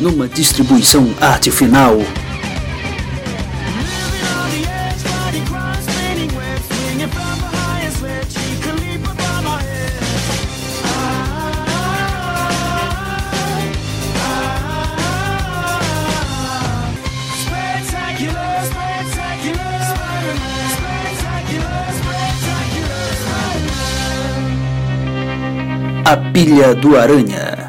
numa distribuição arte final. A Pilha do Aranha.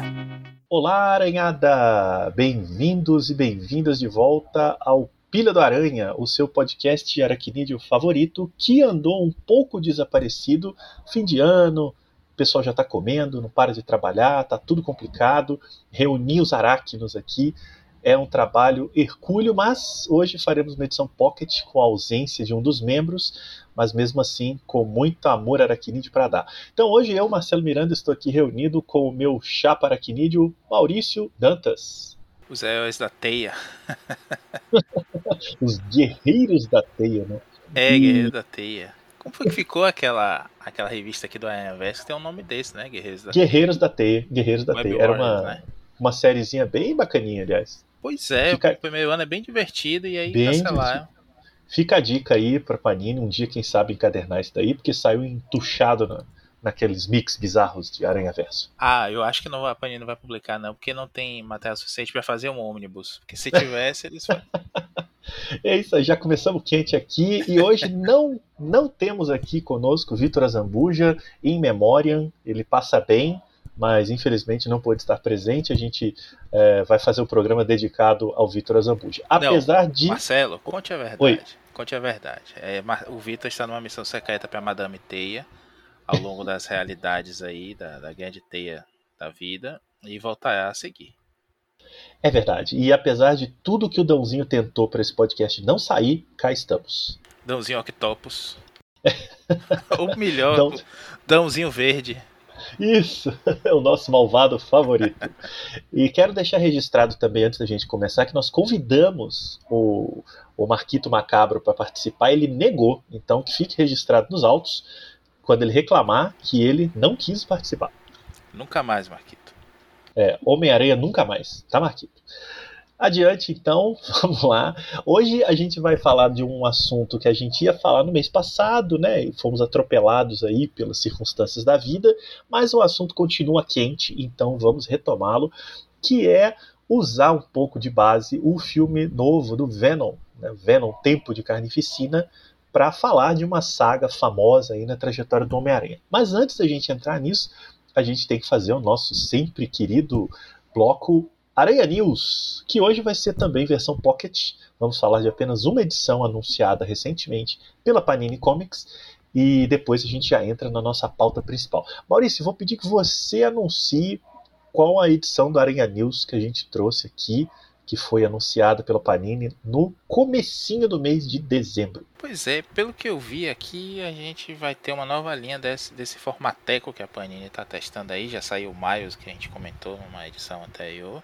Olá, Aranhada! Bem-vindos e bem-vindas de volta ao Pilha do Aranha, o seu podcast de aracnídeo favorito que andou um pouco desaparecido. Fim de ano, o pessoal já está comendo, não para de trabalhar, tá tudo complicado. Reunir os aráquinos aqui é um trabalho hercúleo, mas hoje faremos uma edição pocket com a ausência de um dos membros, mas mesmo assim com muito amor aracnídeo para dar. Então hoje eu, Marcelo Miranda, estou aqui reunido com o meu chapa aracnídeo, Maurício Dantas. Os heróis da teia. Os guerreiros da teia, né? É, guerreiros da teia. Como foi que ficou aquela, aquela revista aqui do Aranhaverso? Tem um nome desse, né? Guerreiros da Guerreiros da Teia. Guerreiros da Web Teia. Era uma, né? uma sériezinha bem bacaninha, aliás. Pois é, Fica- o primeiro ano é bem divertido e aí Bem cancelaram. Fica a dica aí pra Panini, um dia, quem sabe, encadernar isso daí, porque saiu entuchado na, naqueles mix bizarros de Aranha Verso. Ah, eu acho que não, a Panini não vai publicar não, porque não tem material suficiente pra fazer um ônibus. Porque se tivesse, eles É isso aí, já começamos quente aqui e hoje não não temos aqui conosco Vitor Azambuja em memória, ele passa bem, mas infelizmente não pôde estar presente. A gente eh, vai fazer um programa dedicado ao Vitor Azambuja. Apesar de. Marcelo, conte a verdade. Oi. Conte a verdade. É, o Vitor está numa missão secreta pra Madame Teia ao longo das realidades aí da, da guerra de teia da vida e voltará a seguir. É verdade. E apesar de tudo que o Dãozinho tentou para esse podcast não sair, cá estamos. Dãozinho Octopus. Ou melhor, Dão- Dãozinho Verde. Isso, é o nosso malvado favorito. E quero deixar registrado também, antes da gente começar, que nós convidamos o, o Marquito Macabro para participar. Ele negou, então que fique registrado nos autos, quando ele reclamar que ele não quis participar. Nunca mais, Marquito. É, Homem-Aranha nunca mais, tá, Marquito? Adiante, então, vamos lá. Hoje a gente vai falar de um assunto que a gente ia falar no mês passado, né? Fomos atropelados aí pelas circunstâncias da vida, mas o assunto continua quente, então vamos retomá-lo, que é usar um pouco de base o filme novo do Venom, né? Venom Tempo de Carnificina, para falar de uma saga famosa aí na trajetória do Homem-Aranha. Mas antes da gente entrar nisso, a gente tem que fazer o nosso sempre querido bloco Aranha News, que hoje vai ser também versão pocket. Vamos falar de apenas uma edição anunciada recentemente pela Panini Comics e depois a gente já entra na nossa pauta principal. Maurício, vou pedir que você anuncie qual a edição do Aranha News que a gente trouxe aqui, que foi anunciada pela Panini no comecinho do mês de dezembro. Pois é, pelo que eu vi aqui, a gente vai ter uma nova linha desse, desse formateco que a Panini está testando aí. Já saiu o Miles, que a gente comentou numa edição anterior.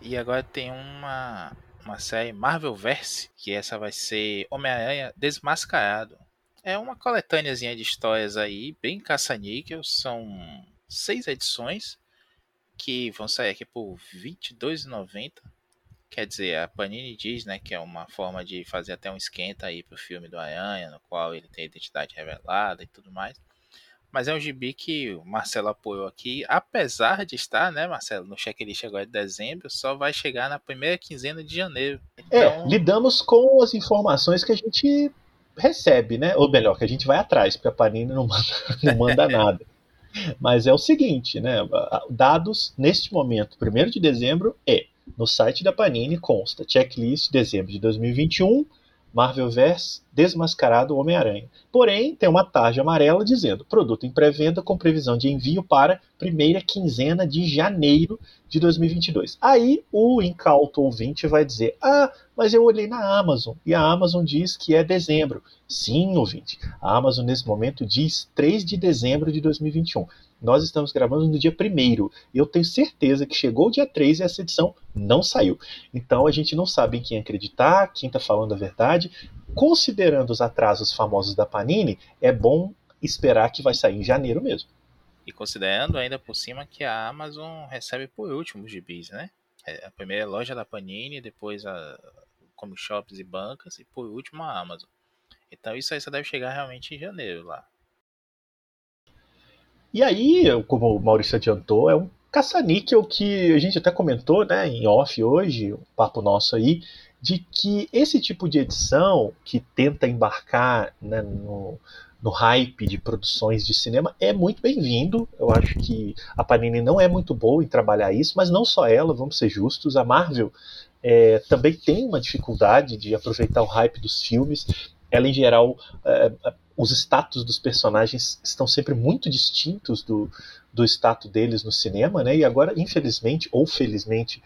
E agora tem uma, uma série Marvelverse, que essa vai ser Homem-Aranha Desmascarado. É uma coletâneazinha de histórias aí, bem caça-níquel. São seis edições que vão sair aqui por R$ 22,90. Quer dizer, a Panini diz, né, que é uma forma de fazer até um esquenta aí pro filme do Aranha, no qual ele tem a identidade revelada e tudo mais. Mas é um gibi que o Marcelo apoiou aqui, apesar de estar, né, Marcelo, no checklist agora de dezembro, só vai chegar na primeira quinzena de janeiro. É, Então, lidamos com as informações que a gente recebe, né? Ou melhor, que a gente vai atrás, porque a Panini não manda, não manda nada. Mas é o seguinte, né? Dados neste momento, 1 de dezembro, é no site da Panini consta checklist dezembro de 2021, Marvelverse desmascarado Homem-Aranha. Porém, tem uma tarja amarela dizendo produto em pré-venda com previsão de envio para primeira quinzena de janeiro de 2022. Aí o incauto ouvinte vai dizer: Ah, mas eu olhei na Amazon e a Amazon diz que é dezembro. Sim, ouvinte, a Amazon nesse momento diz 3 de dezembro de 2021. Nós estamos gravando no dia 1 e eu tenho certeza que chegou o dia 3 e essa edição não saiu. Então a gente não sabe em quem acreditar, quem está falando a verdade. Considerando os atrasos famosos da Panini, é bom esperar que vai sair em janeiro mesmo. E considerando ainda por cima que a Amazon recebe por último os gibis, né? É, a primeira é a loja da Panini, depois a comic shops e bancas, e por último a Amazon. Então isso aí só deve chegar realmente em janeiro lá. E aí, como o Maurício adiantou, é um caça-níquel que a gente até comentou né, em off hoje, um papo nosso aí, de que esse tipo de edição que tenta embarcar né, no, no hype de produções de cinema é muito bem-vindo. Eu acho que a Panini não é muito boa em trabalhar isso, mas não só ela, vamos ser justos, a Marvel é, também tem uma dificuldade de aproveitar o hype dos filmes. Ela, em geral, é, os status dos personagens estão sempre muito distintos do, do status deles no cinema, né? E agora, infelizmente ou felizmente,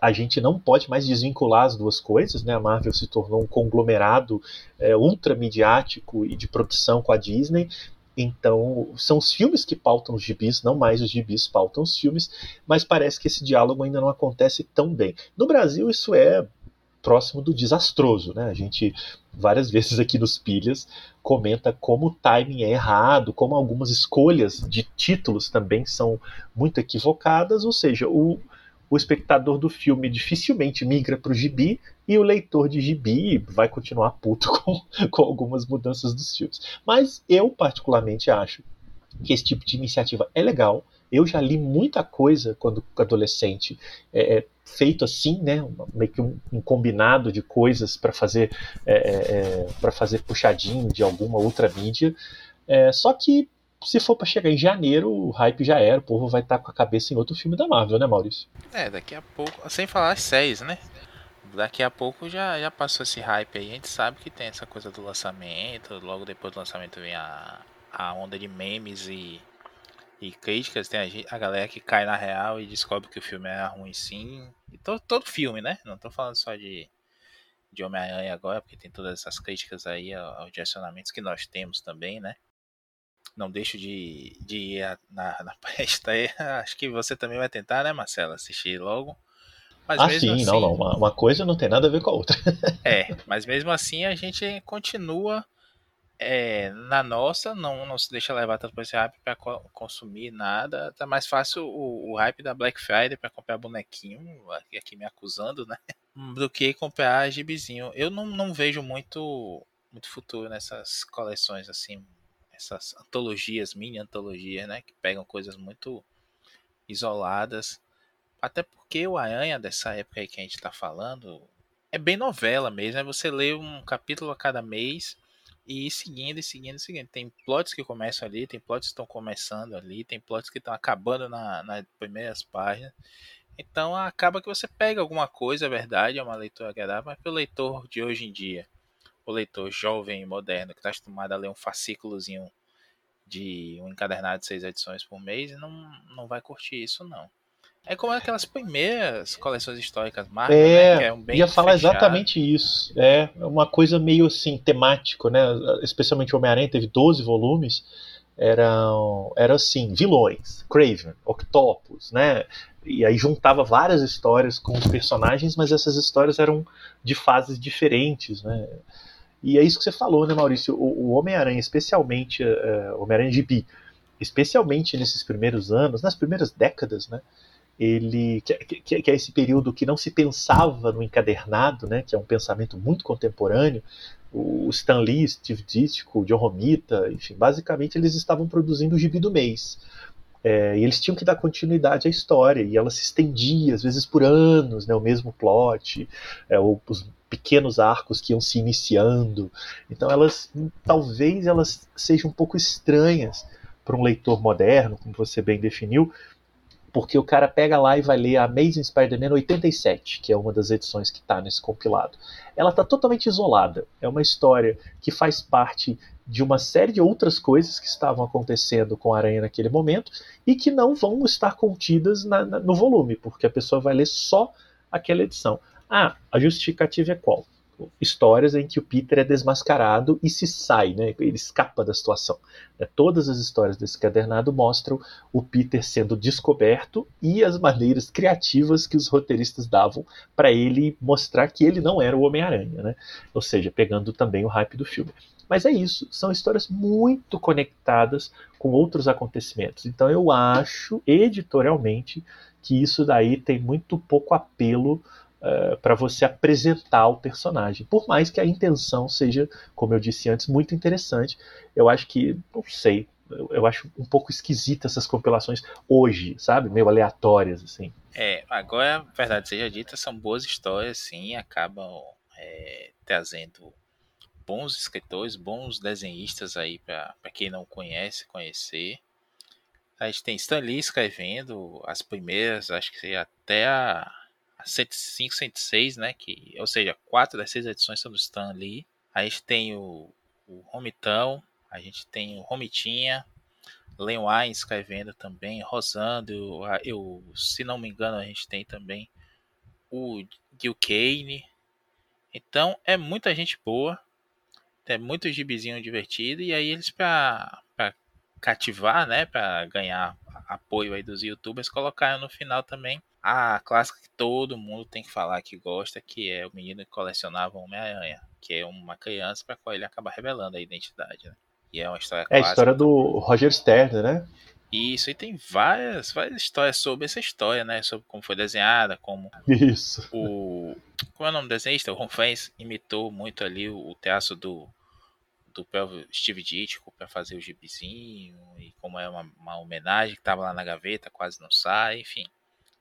a gente não pode mais desvincular as duas coisas, né? A Marvel se tornou um conglomerado é, ultramediático e de produção com a Disney. Então, são os filmes que pautam os gibis, não mais os gibis pautam os filmes, mas parece que esse diálogo ainda não acontece tão bem. No Brasil, isso é próximo do desastroso, né? A gente várias vezes aqui nos Pilhas comenta como o timing é errado, como algumas escolhas de títulos também são muito equivocadas, ou seja, o, o espectador do filme dificilmente migra para o gibi e o leitor de gibi vai continuar puto com, com algumas mudanças dos filmes. Mas eu, particularmente, acho que esse tipo de iniciativa é legal. Eu já li muita coisa quando adolescente, é, é feito assim, né, meio que um, um combinado de coisas para fazer é, é, é para fazer puxadinho de alguma outra mídia. É, só que se for para chegar em janeiro, o hype já era, o povo vai estar tá com a cabeça em outro filme da Marvel, né, Maurício? É, daqui a pouco, sem falar as séries, né? Daqui a pouco já, já passou esse hype aí, a gente sabe que tem essa coisa do lançamento, logo depois do lançamento vem a, a onda de memes e, e críticas, tem a, a galera que cai na real e descobre que o filme é ruim sim. E todo, todo filme, né? Não tô falando só de, de Homem-Aranha agora, porque tem todas essas críticas aí aos direcionamentos que nós temos também, né? não deixo de, de ir na, na palestra. Acho que você também vai tentar, né, Marcelo, assistir logo. Mas ah, sim, assim, não, não. Uma, uma, coisa não tem nada a ver com a outra. é, mas mesmo assim a gente continua é, na nossa, não, não se deixa levar tanto por esse hype para consumir nada. Tá mais fácil o, o hype da Black Friday para comprar bonequinho, aqui, aqui me acusando, né? Do que comprar gibizinho. Eu não, não vejo muito, muito futuro nessas coleções assim essas antologias, mini antologias, né, que pegam coisas muito isoladas. Até porque o Aranha dessa época aí que a gente está falando é bem novela mesmo, é você lê um capítulo a cada mês e seguindo e seguindo e seguindo. Tem plots que começam ali, tem plots que estão começando ali, tem plots que estão acabando na, nas primeiras páginas. Então acaba que você pega alguma coisa, é verdade, é uma leitura agradável, mas para o leitor de hoje em dia o leitor jovem e moderno que está acostumado a ler um fascículozinho de um encadernado de seis edições por mês não, não vai curtir isso não. É como aquelas primeiras coleções históricas Marvel, é, né, que é um bem ia falar fechado. exatamente isso. É uma coisa meio assim temático, né? Especialmente o Homem-Aranha teve 12 volumes. Eram, era assim, vilões, Craven, Octopus, né? E aí juntava várias histórias com os personagens, mas essas histórias eram de fases diferentes, né? E é isso que você falou, né, Maurício? O, o Homem-Aranha, especialmente, uh, Homem-Aranha GB, especialmente nesses primeiros anos, nas primeiras décadas, né? Ele, que, que, que, é esse período que não se pensava no encadernado, né? Que é um pensamento muito contemporâneo. O Stan Lee, Steve Ditko, John Romita, enfim, basicamente eles estavam produzindo o gibi do mês. É, e eles tinham que dar continuidade à história, e ela se estendia, às vezes por anos, né, o mesmo plot, é, os pequenos arcos que iam se iniciando. Então elas, talvez elas sejam um pouco estranhas para um leitor moderno, como você bem definiu, porque o cara pega lá e vai ler a Amazing Spider-Man 87, que é uma das edições que está nesse compilado. Ela está totalmente isolada. É uma história que faz parte de uma série de outras coisas que estavam acontecendo com a Aranha naquele momento e que não vão estar contidas na, na, no volume, porque a pessoa vai ler só aquela edição. Ah, a justificativa é qual? Histórias em que o Peter é desmascarado e se sai, né? ele escapa da situação. Né? Todas as histórias desse cadernado mostram o Peter sendo descoberto e as maneiras criativas que os roteiristas davam para ele mostrar que ele não era o Homem-Aranha, né? ou seja, pegando também o hype do filme. Mas é isso, são histórias muito conectadas com outros acontecimentos. Então eu acho, editorialmente, que isso daí tem muito pouco apelo uh, para você apresentar o personagem. Por mais que a intenção seja, como eu disse antes, muito interessante, eu acho que, não sei, eu, eu acho um pouco esquisita essas compilações hoje, sabe? Meio aleatórias, assim. É, agora, verdade seja dita, são boas histórias, sim, acabam é, trazendo bons escritores, bons desenhistas aí para quem não conhece, conhecer. A gente tem Stan Lee escrevendo as primeiras, acho que até a 105, 106, né? Que, ou seja, quatro das seis edições são do Stan Lee. A gente tem o, o Romitão, a gente tem o Romitinha, Len Wine escrevendo também, Rosando, eu, se não me engano, a gente tem também o Gil Kane. Então é muita gente boa, é muito gibizinho divertido, e aí eles para cativar, né, para ganhar apoio aí dos youtubers, colocaram no final também a clássica que todo mundo tem que falar que gosta, que é o menino que colecionava Homem-Aranha, que é uma criança para qual ele acaba revelando a identidade, né? E é uma história É a história do Roger Stern, né? Isso, e tem várias, várias histórias sobre essa história, né? Sobre como foi desenhada, como Isso. o. Como é o nome do desenhista? O Ron Fans imitou muito ali o, o teatro do, do próprio Steve Ditko para fazer o gibizinho, e como é uma, uma homenagem que estava lá na gaveta, quase não sai, enfim.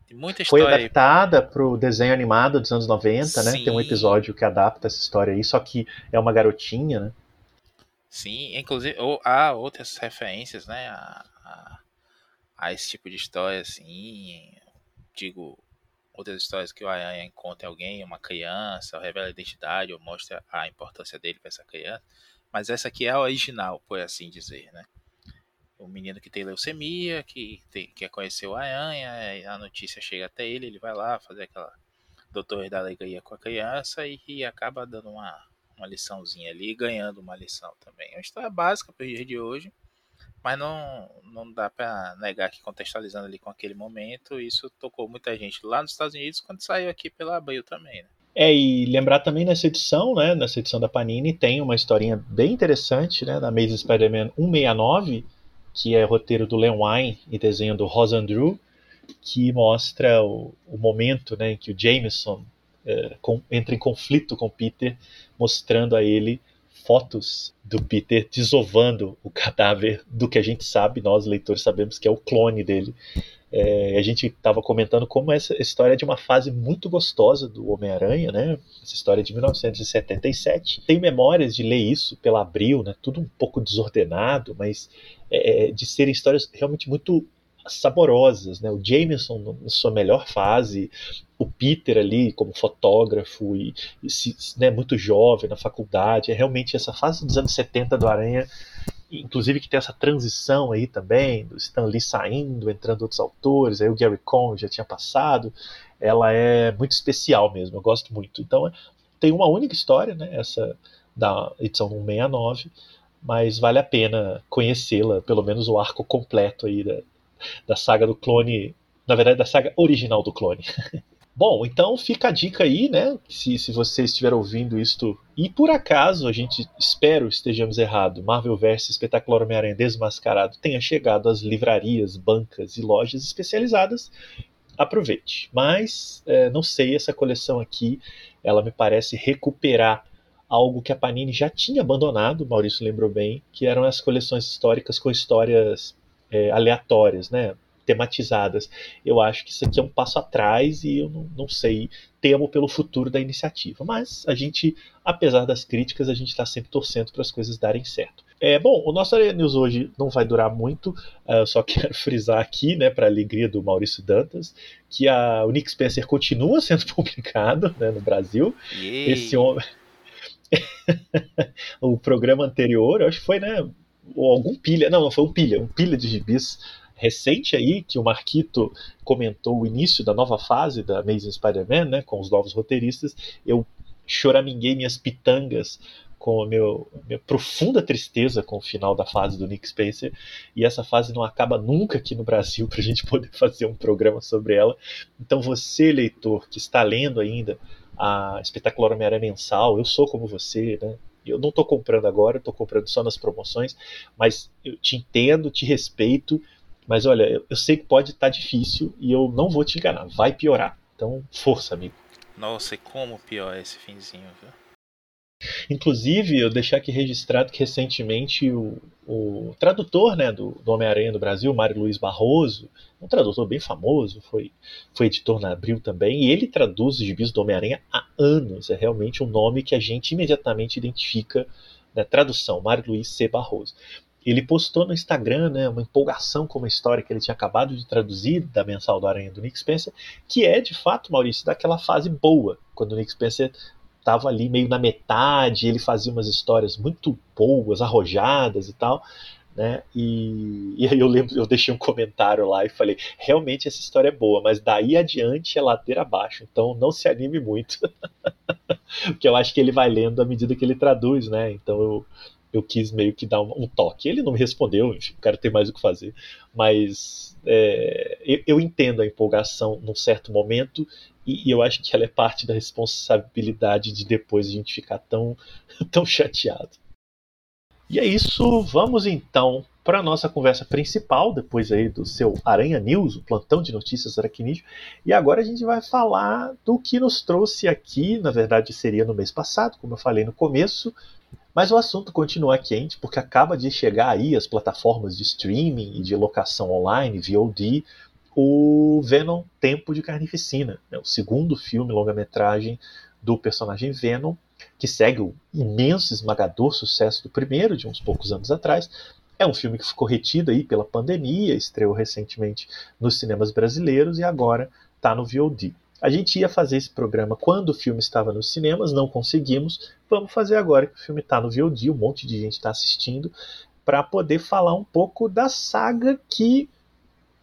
Tem muita história. Foi adaptada para o desenho animado dos anos 90, né? Tem um episódio que adapta essa história aí, só que é uma garotinha, né? Sim, inclusive ou, há outras referências, né? A, a, a, esse tipo de história, assim. Digo, outras histórias que o Aranha encontra alguém, uma criança, ou revela a identidade, ou mostra a importância dele para essa criança. Mas essa aqui é a original, por assim dizer, né? O menino que tem leucemia, que tem, quer conhecer o Aranha, a notícia chega até ele, ele vai lá fazer aquela doutor da alegria com a criança e, e acaba dando uma, uma liçãozinha ali, ganhando uma lição também. É uma história básica para o dia de hoje, mas não, não dá para negar que contextualizando ali com aquele momento, isso tocou muita gente lá nos Estados Unidos quando saiu aqui pela Abril também, né? É, e lembrar também nessa edição, né, nessa edição da Panini, tem uma historinha bem interessante, né, da Amazing Spider-Man 169, que é roteiro do Len Wein e desenho do Ross Andrew, que mostra o, o momento né, em que o Jameson é, com, entra em conflito com Peter, mostrando a ele fotos do Peter desovando o cadáver do que a gente sabe, nós leitores sabemos que é o clone dele. É, a gente estava comentando como essa história é de uma fase muito gostosa do Homem-Aranha, né? Essa história é de 1977. Tenho memórias de ler isso pela Abril, né? Tudo um pouco desordenado, mas é, de serem histórias realmente muito saborosas, né? O Jameson na sua melhor fase, o Peter ali como fotógrafo e, e se, né, muito jovem na faculdade, é realmente essa fase dos anos 70 do Aranha, inclusive que tem essa transição aí também, do Stan Lee saindo, entrando outros autores, aí o Gary Cohn já tinha passado, ela é muito especial mesmo, eu gosto muito. Então tem uma única história, né, essa da edição 169, mas vale a pena conhecê-la, pelo menos o arco completo aí da, da saga do clone, na verdade da saga original do clone. Bom, então fica a dica aí, né? Se, se você estiver ouvindo isto e por acaso a gente espero estejamos errado, Marvel vs Espetacular Homem-Aranha Desmascarado tenha chegado às livrarias, bancas e lojas especializadas, aproveite. Mas é, não sei, essa coleção aqui, ela me parece recuperar algo que a Panini já tinha abandonado, Maurício lembrou bem, que eram as coleções históricas com histórias é, aleatórias, né? Tematizadas. Eu acho que isso aqui é um passo atrás e eu não, não sei, temo pelo futuro da iniciativa. Mas a gente, apesar das críticas, a gente está sempre torcendo para as coisas darem certo. É, bom, o nosso Arena News hoje não vai durar muito, uh, eu só quero frisar aqui, né, para alegria do Maurício Dantas, que a, o Nick Spencer continua sendo publicado né, no Brasil. Yay. Esse homem. o programa anterior, eu acho que foi, né? Ou algum pilha. Não, não foi um pilha, um pilha de gibis recente aí, que o Marquito comentou o início da nova fase da Amazing Spider-Man, né? Com os novos roteiristas. Eu choraminguei minhas pitangas com a meu, minha profunda tristeza com o final da fase do Nick Spencer, e essa fase não acaba nunca aqui no Brasil para a gente poder fazer um programa sobre ela. Então, você, leitor, que está lendo ainda a Espetacular Homem-Aranha mensal, eu sou como você, né? Eu não estou comprando agora, estou comprando só nas promoções, mas eu te entendo, te respeito Mas olha, eu, eu sei que pode estar tá difícil e eu não vou te enganar, vai piorar. Então, força, amigo. Nossa, e como pior é esse finzinho, viu? Inclusive, eu deixar aqui registrado que recentemente o, o tradutor né, do, do Homem-Aranha no Brasil, Mário Luiz Barroso, um tradutor bem famoso, foi, foi editor na Abril também, e ele traduz os gibis do Homem-Aranha há anos. É realmente um nome que a gente imediatamente identifica na tradução, Mário Luiz C. Barroso. Ele postou no Instagram né, uma empolgação com uma história que ele tinha acabado de traduzir da mensal do Aranha do Nick Spencer, que é de fato, Maurício, daquela fase boa, quando o Nick Spencer estava ali meio na metade, ele fazia umas histórias muito boas, arrojadas e tal. Né? E, e aí eu lembro, eu deixei um comentário lá e falei, realmente essa história é boa, mas daí adiante é ladeira abaixo, então não se anime muito. Porque eu acho que ele vai lendo à medida que ele traduz, né? Então eu, eu quis meio que dar um, um toque. Ele não me respondeu, enfim, o cara tem mais o que fazer. Mas é, eu, eu, entendo a empolgação num certo momento e, e, eu acho que ela é parte da responsabilidade de depois a gente ficar tão, tão chateado. E é isso, vamos então para a nossa conversa principal, depois aí do seu Aranha News, o plantão de notícias aracnídeo. E agora a gente vai falar do que nos trouxe aqui, na verdade seria no mês passado, como eu falei no começo, mas o assunto continua quente porque acaba de chegar aí as plataformas de streaming e de locação online, VOD, o Venom Tempo de Carnificina, né, o segundo filme longa-metragem do personagem Venom, que segue o imenso esmagador sucesso do primeiro, de uns poucos anos atrás. É um filme que ficou retido aí pela pandemia, estreou recentemente nos cinemas brasileiros e agora está no VOD. A gente ia fazer esse programa quando o filme estava nos cinemas, não conseguimos. Vamos fazer agora que o filme está no VOD, um monte de gente está assistindo, para poder falar um pouco da saga que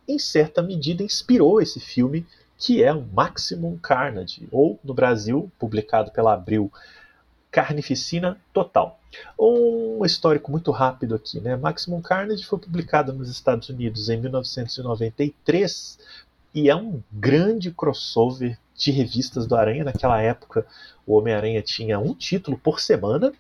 em certa medida, inspirou esse filme, que é o Maximum Carnage, ou no Brasil, publicado pela Abril, Carnificina Total. Um histórico muito rápido aqui, né? Maximum Carnage foi publicado nos Estados Unidos em 1993 e é um grande crossover de revistas do Aranha. Naquela época, o Homem-Aranha tinha um título por semana,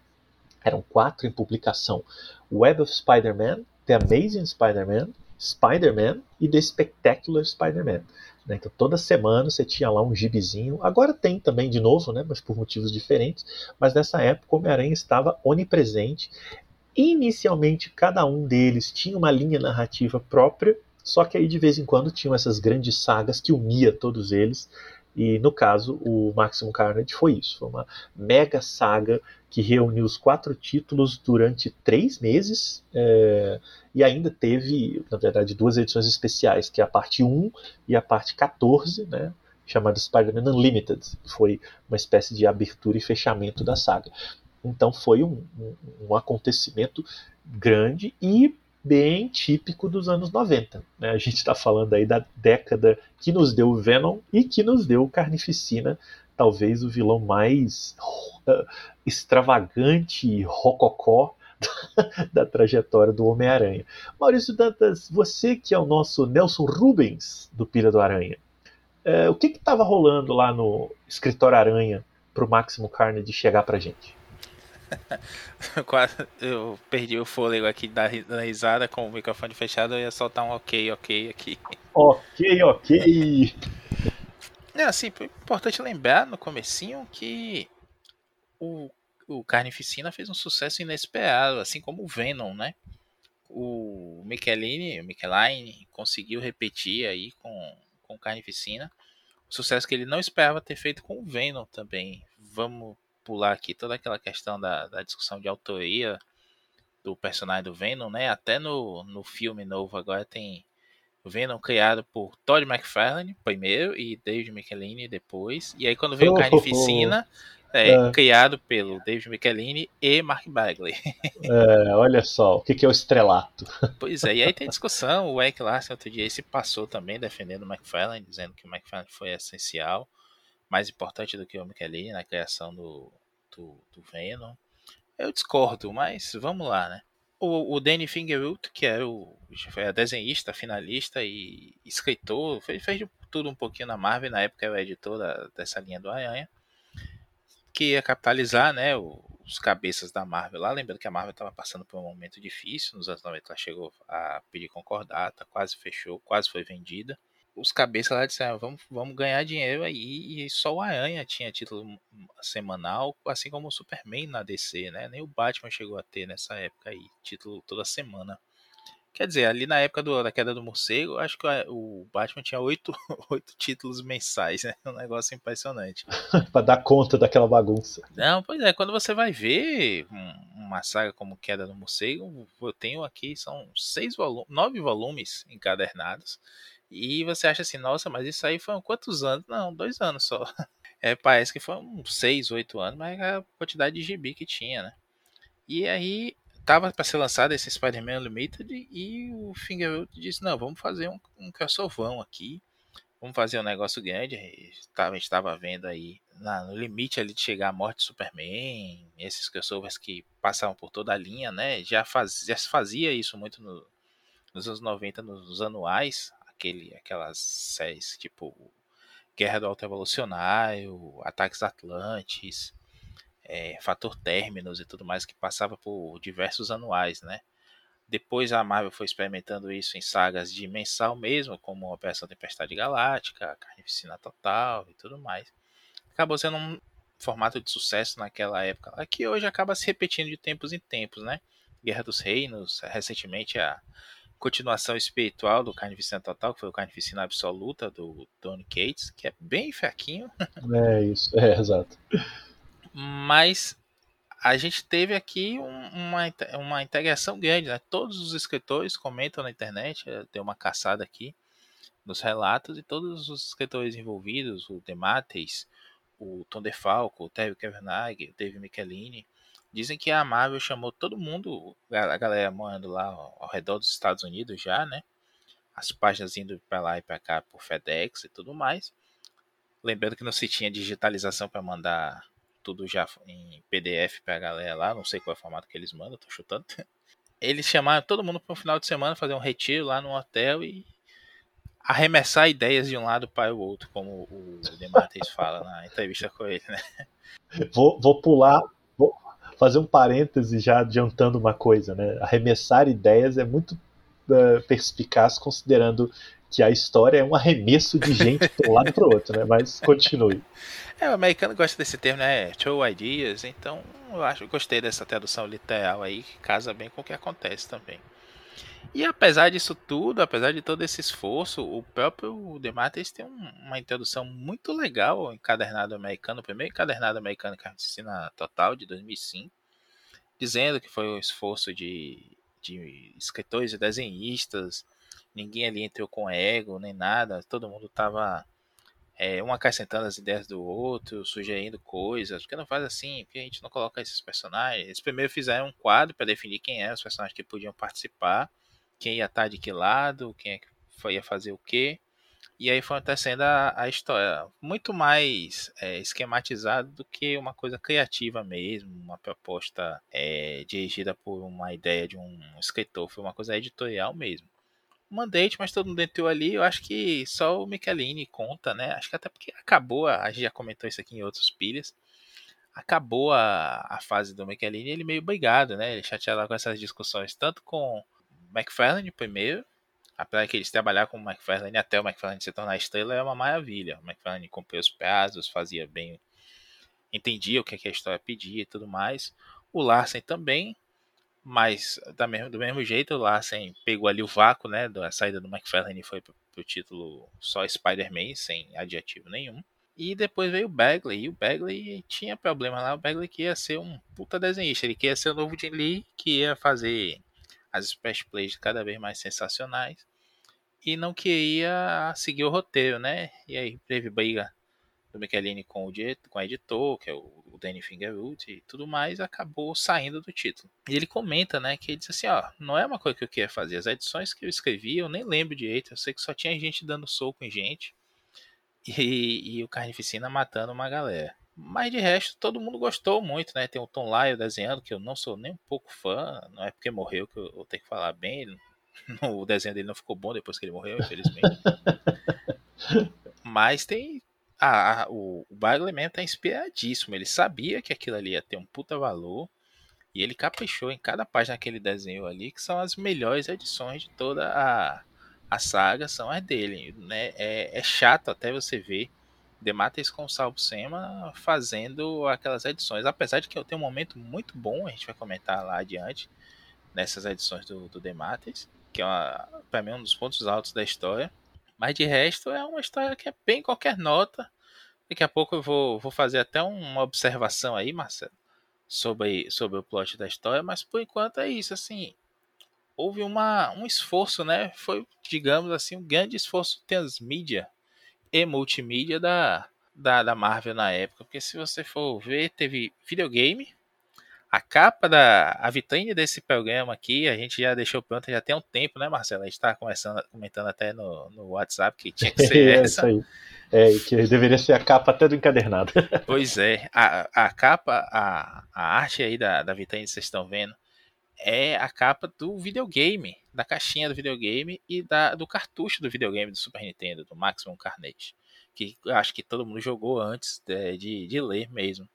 eram quatro em publicação: Web of Spider-Man, The Amazing Spider-Man, Spider-Man e The Spectacular Spider-Man. Né? Então toda semana você tinha lá um gibizinho. Agora tem também de novo, né? mas por motivos diferentes. Mas nessa época o Homem-Aranha estava onipresente. Inicialmente cada um deles tinha uma linha narrativa própria, só que aí de vez em quando tinham essas grandes sagas que unia todos eles e no caso, o Maximum Carnage foi isso. Foi uma mega saga que reuniu os quatro títulos durante três meses. É, e ainda teve, na verdade, duas edições especiais, que é a parte 1 e a parte 14, né? Chamada Spider-Man Unlimited. Que foi uma espécie de abertura e fechamento da saga. Então foi um, um, um acontecimento grande e bem típico dos anos 90. Né? A gente está falando aí da década que nos deu o Venom e que nos deu o Carnificina, talvez o vilão mais uh, extravagante e rococó da trajetória do Homem-Aranha. Maurício Dantas, você que é o nosso Nelson Rubens do Pira do Aranha, uh, o que estava rolando lá no Escritório Aranha para o Máximo Carnage chegar para gente? Quase eu perdi o fôlego aqui da, risada com o microfone fechado. Eu ia soltar um ok, ok aqui. Ok, ok. É assim, importante lembrar no comecinho que o, o Carnificina fez um sucesso inesperado, assim como o Venom, né? O Michelini, o Micheline conseguiu repetir aí com, com o Carnificina. O sucesso que ele não esperava ter feito com o Venom também. Vamos pular aqui toda aquela questão da, da discussão de autoria do personagem do Venom, né? Até no, no filme novo agora tem o Venom criado por Todd McFarlane primeiro e David Michelini depois. E aí quando veio oh, o Carnificina, oh, é, é. criado pelo David Michelini e Mark Bagley. É, olha só, o que, que é o estrelato? Pois é, e aí tem discussão, o Eric Larson outro dia se passou também defendendo o McFarlane, dizendo que o McFarlane foi essencial mais importante do que o Michelini na criação do, do, do Venom. Eu discordo, mas vamos lá, né? O, o Danny Fingerhut, que é o, desenhista, finalista e escritor, fez, fez tudo um pouquinho na Marvel, na época era editor da, dessa linha do Aranha, que ia capitalizar né, os cabeças da Marvel lá, lembrando que a Marvel estava passando por um momento difícil, nos anos 90 ela chegou a pedir concordata, quase fechou, quase foi vendida. Os cabeças lá disseram, vamos, vamos ganhar dinheiro aí, e só o Aranha tinha título semanal, assim como o Superman na DC, né? Nem o Batman chegou a ter nessa época aí, título toda semana. Quer dizer, ali na época do, da queda do morcego, acho que o Batman tinha oito, oito títulos mensais, né? Um negócio impressionante. pra dar conta daquela bagunça. Não, pois é, quando você vai ver uma saga como Queda do Morcego, eu tenho aqui, são seis volumes, nove volumes encadernados. E você acha assim, nossa, mas isso aí foram quantos anos? Não, dois anos só. É, parece que foram seis, oito anos, mas é a quantidade de gibi que tinha, né? E aí tava para ser lançado esse Spider-Man Unlimited e o Fingerwood disse, não, vamos fazer um, um crossover aqui, vamos fazer um negócio grande, a gente estava vendo aí na, no limite ali de chegar a morte de Superman, esses crossovers que passavam por toda a linha, né, já, faz, já fazia isso muito no, nos anos 90, nos anuais, aquele, aquelas séries tipo Guerra do Alto Evolucionário, Ataques Atlantes, é, fator términos e tudo mais que passava por diversos anuais, né? Depois a Marvel foi experimentando isso em sagas de mensal mesmo, como Operação Tempestade Galáctica, Carnificina Total e tudo mais. Acabou sendo um formato de sucesso naquela época, que hoje acaba se repetindo de tempos em tempos, né? Guerra dos Reinos, recentemente a continuação espiritual do Carnificina Total, que foi o Carnificina Absoluta do Tony Cates, que é bem fraquinho. É isso, é exato. Mas a gente teve aqui um, uma, uma integração grande, né? Todos os escritores comentam na internet, tem uma caçada aqui nos relatos, e todos os escritores envolvidos, o Demates, o Tom DeFalco, o Terry Kavanagh, o Dave Michelini, dizem que a Marvel chamou todo mundo, a galera morando lá ao redor dos Estados Unidos já, né? As páginas indo para lá e para cá por FedEx e tudo mais. Lembrando que não se tinha digitalização para mandar tudo já em PDF pra galera lá, não sei qual é o formato que eles mandam, tô chutando. Eles chamaram todo mundo para um final de semana fazer um retiro lá no hotel e arremessar ideias de um lado para o outro, como o Demartes fala na entrevista com ele, né? Vou, vou pular, fazer um parêntese já adiantando uma coisa, né? Arremessar ideias é muito uh, perspicaz considerando que a história é um arremesso de gente para um lado para o outro, né? Mas continue. É, o americano gosta desse termo, né? Show ideas, então eu acho, gostei dessa tradução literal aí, que casa bem com o que acontece também. E apesar disso tudo, apesar de todo esse esforço, o próprio Demetrius tem um, uma introdução muito legal ao encadernado americano, o primeiro encadernado americano que a total de 2005, dizendo que foi um esforço de, de escritores e desenhistas, ninguém ali entrou com ego nem nada, todo mundo estava é, um acrescentando as ideias do outro, sugerindo coisas, porque não faz assim, porque a gente não coloca esses personagens. Eles primeiro fizeram um quadro para definir quem eram os personagens que podiam participar, quem ia estar de que lado, quem é ia fazer o quê. E aí foi acontecendo a, a história muito mais é, do que uma coisa criativa mesmo, uma proposta é, dirigida por uma ideia de um escritor, foi uma coisa editorial mesmo mandate, mas todo mundo entrou ali. Eu acho que só o Michelini conta, né? Acho que até porque acabou, a, gente já comentou isso aqui em outros pilhas. Acabou a, a fase do Michelini ele meio brigado, né? Ele chateado com essas discussões, tanto com McFarlane primeiro, apesar que eles trabalharam com o McFarlane até o McFarlane se tornar estrela é uma maravilha. O McFarlane cumpriu os prazos, fazia bem, entendia o que, a história pedia e tudo mais. O Larsen também, mas da mesmo, do mesmo jeito, o Larsen pegou ali o vácuo, né? Da saída do McFarlane foi pro, pro título só Spider-Man, sem adjetivo nenhum. E depois veio o Bagley, e o Bagley tinha problema lá, o Bagley que ia ser um puta desenhista, ele queria ser o novo Jim Lee, que ia fazer as splash plays cada vez mais sensacionais, e não queria seguir o roteiro, né? E aí teve briga do Michelini com o, com o editor, que é o, Danny Fingerwood e tudo mais, acabou saindo do título. E ele comenta, né, que ele disse assim, ó, não é uma coisa que eu queria fazer, as edições que eu escrevi, eu nem lembro direito, eu sei que só tinha gente dando soco em gente, e, e o Carnificina matando uma galera. Mas de resto, todo mundo gostou muito, né? Tem o Tom Lyle desenhando, que eu não sou nem um pouco fã, não é porque morreu que eu, tenho que falar bem, o desenho dele não ficou bom depois que ele morreu, infelizmente. Mas tem a, o, Bagley mesmo tá inspiradíssimo. Ele sabia que aquilo ali ia ter um puta valor. E ele caprichou em cada página daquele desenho ali, que são as melhores edições de toda a, a saga, são as dele. Né? É, é chato até você ver Demates com o Salvo Sema fazendo aquelas edições. Apesar de que eu tenho um momento muito bom, a gente vai comentar lá adiante, nessas edições do, do Demates, que é para mim um dos pontos altos da história. Mas de resto é uma história que é bem qualquer nota. Daqui a pouco eu vou, vou fazer até uma observação aí, Marcelo, sobre, sobre o plot da história, mas por enquanto é isso, assim, houve uma, um esforço, né? Foi, digamos assim, um grande esforço transmídia e multimídia da, da, da Marvel na época. Porque se você for ver, teve videogame. A capa da a vitrine desse programa aqui, a gente já deixou pronta já tem um tempo, né, Marcelo? A gente está comentando até no, no WhatsApp que tinha que ser é, essa. Aí. É, que deveria ser a capa até do encadernado. pois é, a, a capa, a, a arte aí da, da vitrine que vocês estão vendo, é a capa do videogame, da caixinha do videogame e da, do cartucho do videogame do Super Nintendo, do Maximum Carnage. Que acho que todo mundo jogou antes de, de, de ler mesmo.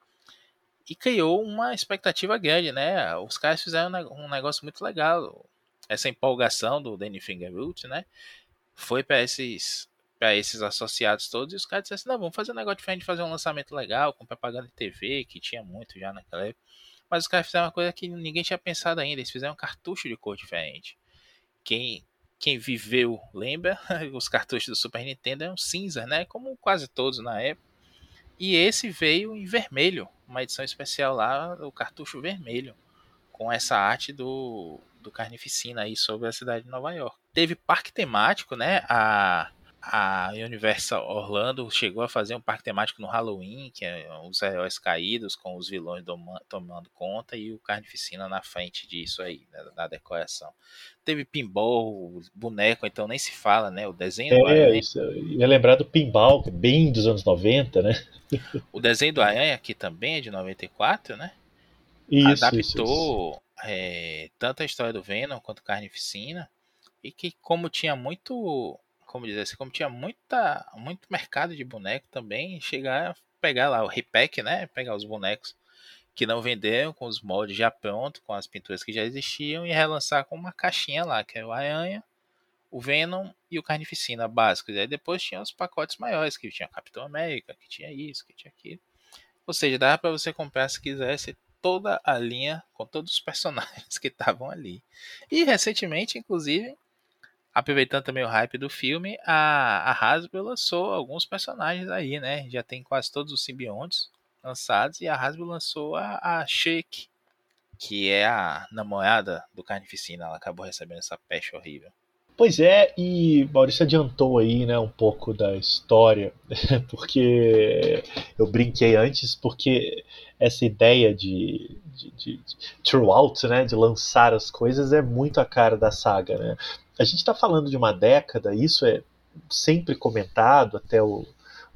E criou uma expectativa grande, né? Os caras fizeram um negócio muito legal. Essa empolgação do Danny Fingerroot, né? Foi para esses para esses associados todos e os caras disseram assim, não, vamos fazer um negócio diferente, fazer um lançamento legal, com propaganda de TV, que tinha muito já naquela época. Mas os caras fizeram uma coisa que ninguém tinha pensado ainda. Eles fizeram um cartucho de cor diferente. Quem, quem viveu lembra, os cartuchos do Super Nintendo eram cinza, né? Como quase todos na época. E esse veio em vermelho, uma edição especial lá, o cartucho vermelho, com essa arte do, do Carnificina aí sobre a cidade de Nova York. Teve parque temático, né? A a Universal Orlando chegou a fazer um parque temático no Halloween, que é os heróis caídos com os vilões tomando conta e o Carnificina na frente disso aí, né, da decoração. Teve pinball, boneco, então nem se fala, né? O desenho é, do Aranha. Isso, ia lembrar do pinball, que é bem dos anos 90, né? o desenho do Aranha, que também é de 94, né? Isso, Adaptou isso, isso. É, tanto a história do Venom quanto Carnificina. E que, como tinha muito como dizer assim, como tinha muita, muito mercado de boneco também, chegar pegar lá o repack, né? Pegar os bonecos que não venderam com os moldes já prontos, com as pinturas que já existiam e relançar com uma caixinha lá, que é o Aranha, o Venom e o Carnificina básicos. E aí depois tinha os pacotes maiores, que tinha Capitão América, que tinha isso, que tinha aquilo. Ou seja, dava para você comprar se quisesse toda a linha com todos os personagens que estavam ali. E recentemente, inclusive, aproveitando também o hype do filme, a, a Hasbro lançou alguns personagens aí, né? Já tem quase todos os simbiontes lançados e a Hasbro lançou a, a Shake, que é a namorada do Carnificina. Ela acabou recebendo essa peste horrível. Pois é, e Maurício adiantou aí, né, um pouco da história, porque eu brinquei antes, porque essa ideia de, de, de, de throughout, né, de lançar as coisas é muito a cara da saga, né? a gente está falando de uma década, isso é sempre comentado, até o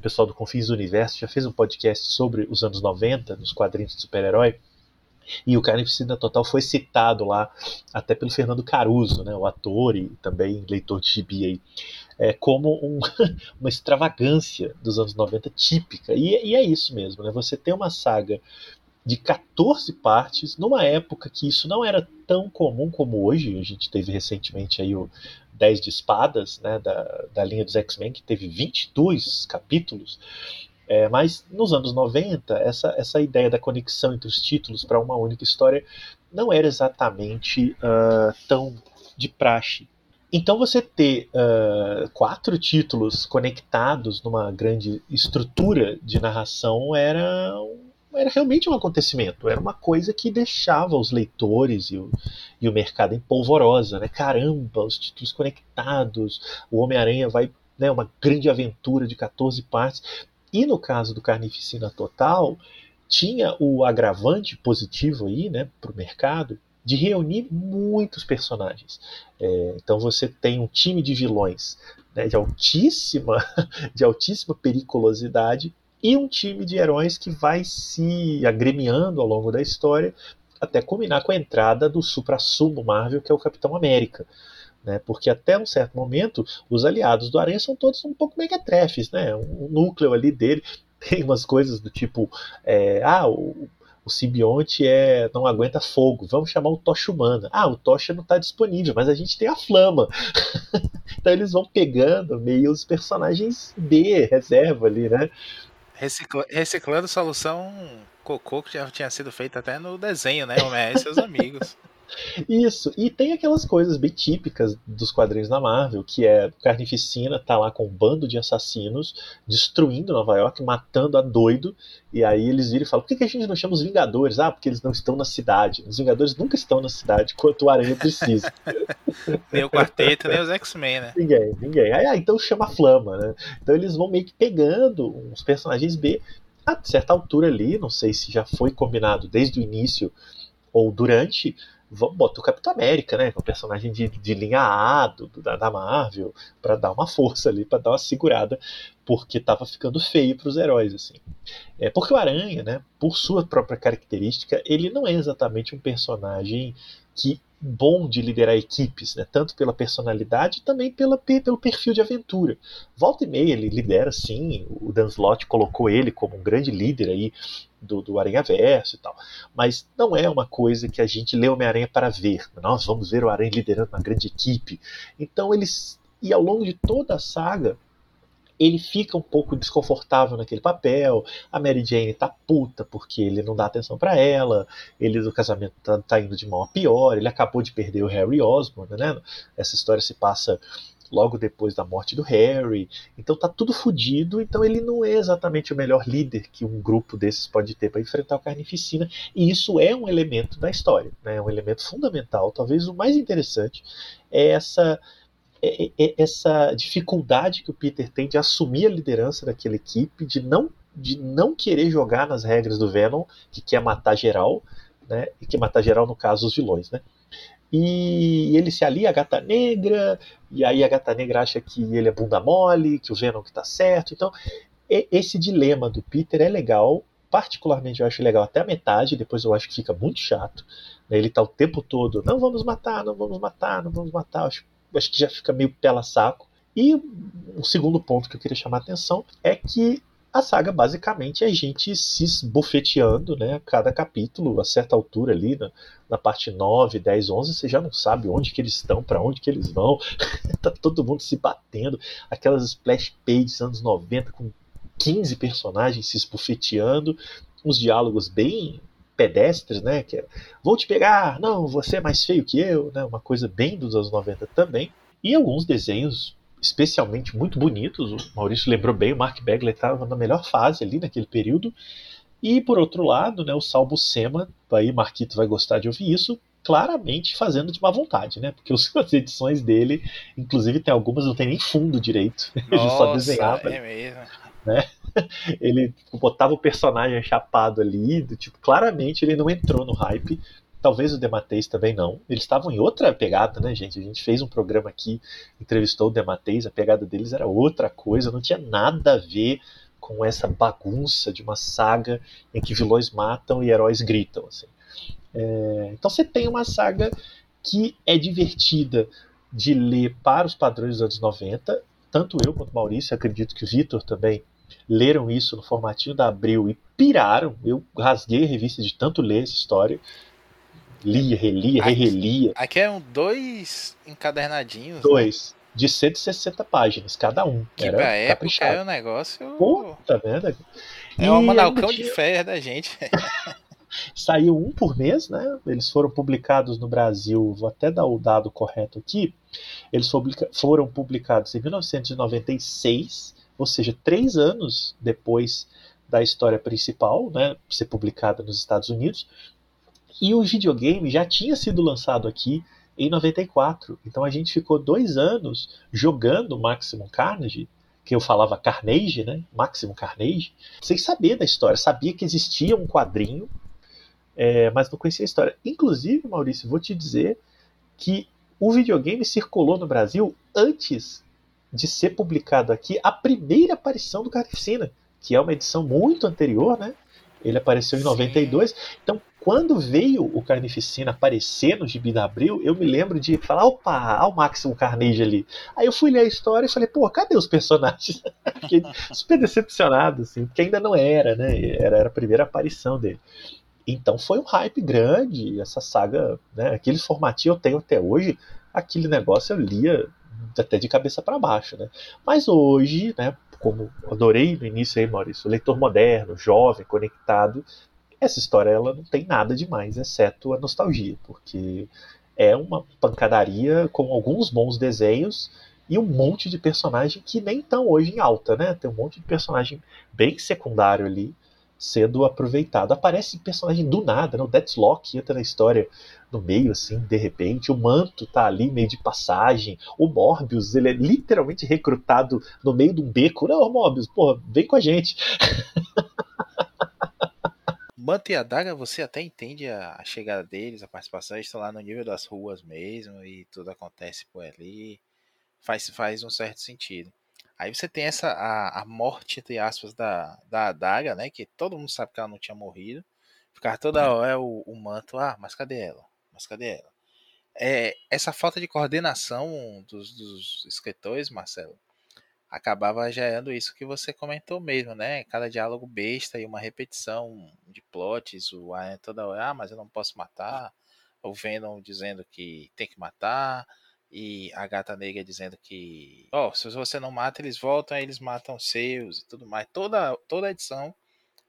pessoal do Confins do Universo já fez um podcast sobre os anos 90, nos quadrinhos de super-herói, e o Carnificina Total foi citado lá até pelo Fernando Caruso, né, o ator e também leitor de gibi aí, é, como um, uma extravagância dos anos 90 típica. E, e, é isso mesmo, né? Você tem uma saga de 14 partes, numa época que isso não era tão comum como hoje. A gente teve recentemente aí o 10 de Espadas, né, da, da linha dos X-Men, que teve 22 capítulos. É, mas nos anos 90, essa, essa ideia da conexão entre os títulos para uma única história não era exatamente uh, tão de praxe. Então você ter uh, quatro títulos conectados numa grande estrutura de narração era era realmente um acontecimento, era uma coisa que deixava os leitores e o, e o mercado em polvorosa, né? Caramba, os títulos conectados, o Homem-Aranha vai, né, uma grande aventura de 14 partes. E no caso do Carnificina Total, tinha o agravante positivo aí, né, para o mercado, de reunir muitos personagens. É, então você tem um time de vilões né, de altíssima, de altíssima periculosidade e um time de heróis que vai se agremiando ao longo da história até culminar com a entrada do supra-sumo Marvel, que é o Capitão América. Né? Porque até um certo momento, os aliados do Aranha são todos um pouco mequetrefes, né? O núcleo ali dele tem umas coisas do tipo, é, ah, o, o simbionte é, não aguenta fogo, vamos chamar o Tocha Humana. Ah, o Tocha não está disponível, mas a gente tem a Flama. então eles vão pegando meio os personagens B, reserva ali, né? Recicla, reciclando solução cocô que já tinha sido feita até no desenho, né? Homem e seus amigos. Isso, e tem aquelas coisas bem típicas dos quadrinhos da Marvel, que é Carnificina tá lá com um bando de assassinos destruindo Nova York, matando a doido, e aí eles viram e falam: por que, que a gente não chama os Vingadores? Ah, porque eles não estão na cidade. Os Vingadores nunca estão na cidade quanto o Aranha precisa. nem o Quarteto, nem os X-Men, né? Ninguém, ninguém. Aí, ah, então chama a Flama, né? Então eles vão meio que pegando uns personagens B a certa altura ali, não sei se já foi combinado desde o início ou durante, vamos botar o Capitão América, né? É um personagem de, de linha A do, da, da Marvel, para dar uma força ali, para dar uma segurada, porque tava ficando feio para os heróis, assim. É, porque o Aranha, né, por sua própria característica, ele não é exatamente um personagem que bom de liderar equipes, né? tanto pela personalidade também pela, pelo perfil de aventura. Volta e meia ele lidera sim, o Dan Slott colocou ele como um grande líder aí do, do Aranha Verso e tal, mas não é uma coisa que a gente lê Homem-Aranha para ver. Nós vamos ver o Aranha liderando uma grande equipe. Então eles. E ao longo de toda a saga, ele fica um pouco desconfortável naquele papel. A Mary Jane tá puta porque ele não dá atenção para ela. Ele do casamento tá, tá, indo de mal a pior. Ele acabou de perder o Harry Osborn, né? Essa história se passa logo depois da morte do Harry. Então tá tudo fodido. Então ele não é exatamente o melhor líder que um grupo desses pode ter para enfrentar o Carnificina. E isso é um elemento da história, né? Um elemento fundamental, talvez o mais interessante é essa essa dificuldade que o Peter tem de assumir a liderança daquela equipe, de não, de não querer jogar nas regras do Venom, que quer matar geral, né? E quer matar geral, no caso, os vilões, né? E ele se alia à gata negra, e aí a gata negra acha que ele é bunda mole, que o Venom que tá certo. Então, esse dilema do Peter é legal, particularmente eu acho legal até a metade, depois eu acho que fica muito chato. Né? Ele tá o tempo todo, não vamos matar, não vamos matar, não vamos matar. Eu acho acho que já fica meio pela saco. E o segundo ponto que eu queria chamar a atenção é que a saga basicamente é a gente se esbofeteando, né? Cada capítulo, a certa altura ali, na, na, parte 9, 10, 11, você já não sabe onde que eles estão, para onde que eles vão. tá todo mundo se batendo. Aquelas splash pages anos 90 com 15 personagens se esbofeteando, uns diálogos bem pedestres, né? Que é, vou te pegar, não, você é mais feio que eu, né? Uma coisa bem dos anos 90 também. E alguns desenhos especialmente muito bonitos. O Maurício lembrou bem, o Mark Bagley estava na melhor fase ali naquele período. E por outro lado, né, o Salvo Sema, aí Marquito vai gostar de ouvir isso, claramente fazendo de má vontade, né? Porque as edições dele, inclusive tem algumas não tem nem fundo direito, Nossa, ele só desenhava. É mesmo. Né? ele botava o personagem chapado ali, do, tipo, claramente ele não entrou no hype. Talvez o Dematês também não. Eles estavam em outra pegada, né, gente? A gente fez um programa aqui, entrevistou o Dematês, a pegada deles era outra coisa, não tinha nada a ver com essa bagunça de uma saga em que vilões matam e heróis gritam. Assim. É, então você tem uma saga que é divertida de ler para os padrões dos anos 90. Tanto eu quanto Maurício, acredito que o Vitor também leram isso no formatinho da Abril e piraram. Eu rasguei a revista de tanto ler essa história. Lia, relia, aqui, relia. Aqui eram é dois encadernadinhos. Né? Dois. Né? De 160 páginas, cada um. Que era pra época era um negócio. Puta merda. É uma manalcão tinha... de ferro da gente. Saiu um por mês, né? Eles foram publicados no Brasil, vou até dar o dado correto aqui. Eles foram publicados em 1996 ou seja, três anos depois da história principal, né, ser publicada nos Estados Unidos, e o videogame já tinha sido lançado aqui em 94. Então a gente ficou dois anos jogando Maximum Carnage, que eu falava Carnage, né? Maximum Carnage, sem saber da história. Sabia que existia um quadrinho, é, mas não conhecia a história. Inclusive, Maurício, vou te dizer que o videogame circulou no Brasil antes de ser publicado aqui a primeira aparição do Carnificina, que é uma edição muito anterior, né? Ele apareceu em Sim. 92. Então, quando veio o Carnificina aparecer no Gibi da Abril, eu me lembro de falar, opa, olha o Máximo Carnage ali. Aí eu fui ler a história e falei, pô, cadê os personagens? Fiquei super decepcionado, assim, porque ainda não era, né? Era, era a primeira aparição dele. Então foi um hype grande, essa saga, né? Aquele formatinho eu tenho até hoje, aquele negócio eu lia até de cabeça para baixo, né? Mas hoje, né, como adorei no início aí, Maurício, leitor moderno, jovem, conectado, essa história ela não tem nada demais, exceto a nostalgia, porque é uma pancadaria com alguns bons desenhos e um monte de personagem que nem estão hoje em alta, né? Tem um monte de personagem bem secundário ali sendo aproveitado. Aparece personagem do nada, né? O Deathlock entra na história no meio, assim, de repente. O Manto tá ali meio de passagem. O Morbius, ele é literalmente recrutado no meio de um beco. Não, Morbius, porra, vem com a gente. Manto e a Daga, você até entende a, chegada deles, a participação, eles estão lá no nível das ruas mesmo e tudo acontece por ali. Faz, faz um certo sentido. Aí você tem essa a, a morte, entre aspas, da, da Adaga, né? Que todo mundo sabe que ela não tinha morrido. Ficar toda uhum. hora o, o manto, ah, mas cadê ela? Mas cadê ela? É, essa falta de coordenação dos, dos escritores, Marcelo, acabava gerando isso que você comentou mesmo, né? Cada diálogo besta e uma repetição de plots, o Iron toda hora, ah, mas eu não posso matar, o Venom dizendo que tem que matar, e a gata negra dizendo que, ó, oh, se você não mata, eles voltam, aí eles matam seus e tudo mais. Toda toda edição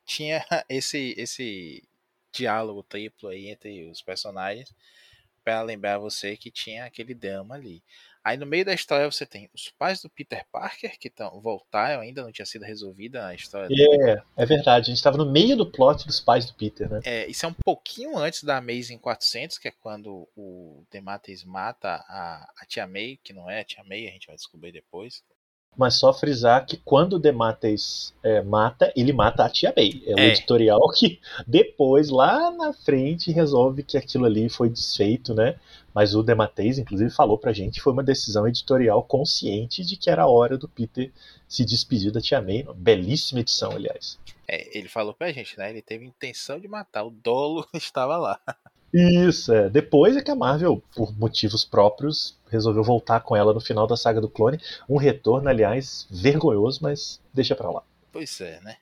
tinha esse esse diálogo triplo aí entre os personagens para lembrar você que tinha aquele drama ali. Aí no meio da história você tem os pais do Peter Parker que tão, voltaram, ainda não tinha sido resolvida a história. É, é verdade. A gente estava no meio do plot dos pais do Peter, né? É, isso é um pouquinho antes da Amazing 400, que é quando o Demates mata a, a Tia May, que não é a Tia May, a gente vai descobrir depois. Mas só frisar que quando o Demates é, mata, ele mata a Tia May. É o é. editorial que depois, lá na frente, resolve que aquilo ali foi desfeito, né? Mas o Demates, inclusive, falou pra gente que foi uma decisão editorial consciente de que era a hora do Peter se despedir da Tia May. Belíssima edição, aliás. É, ele falou pra gente, né? Ele teve intenção de matar, o dolo estava lá. Isso, é. Depois é que a Marvel, por motivos próprios, resolveu voltar com ela no final da saga do clone. Um retorno, aliás, vergonhoso, mas deixa pra lá. Pois é, né?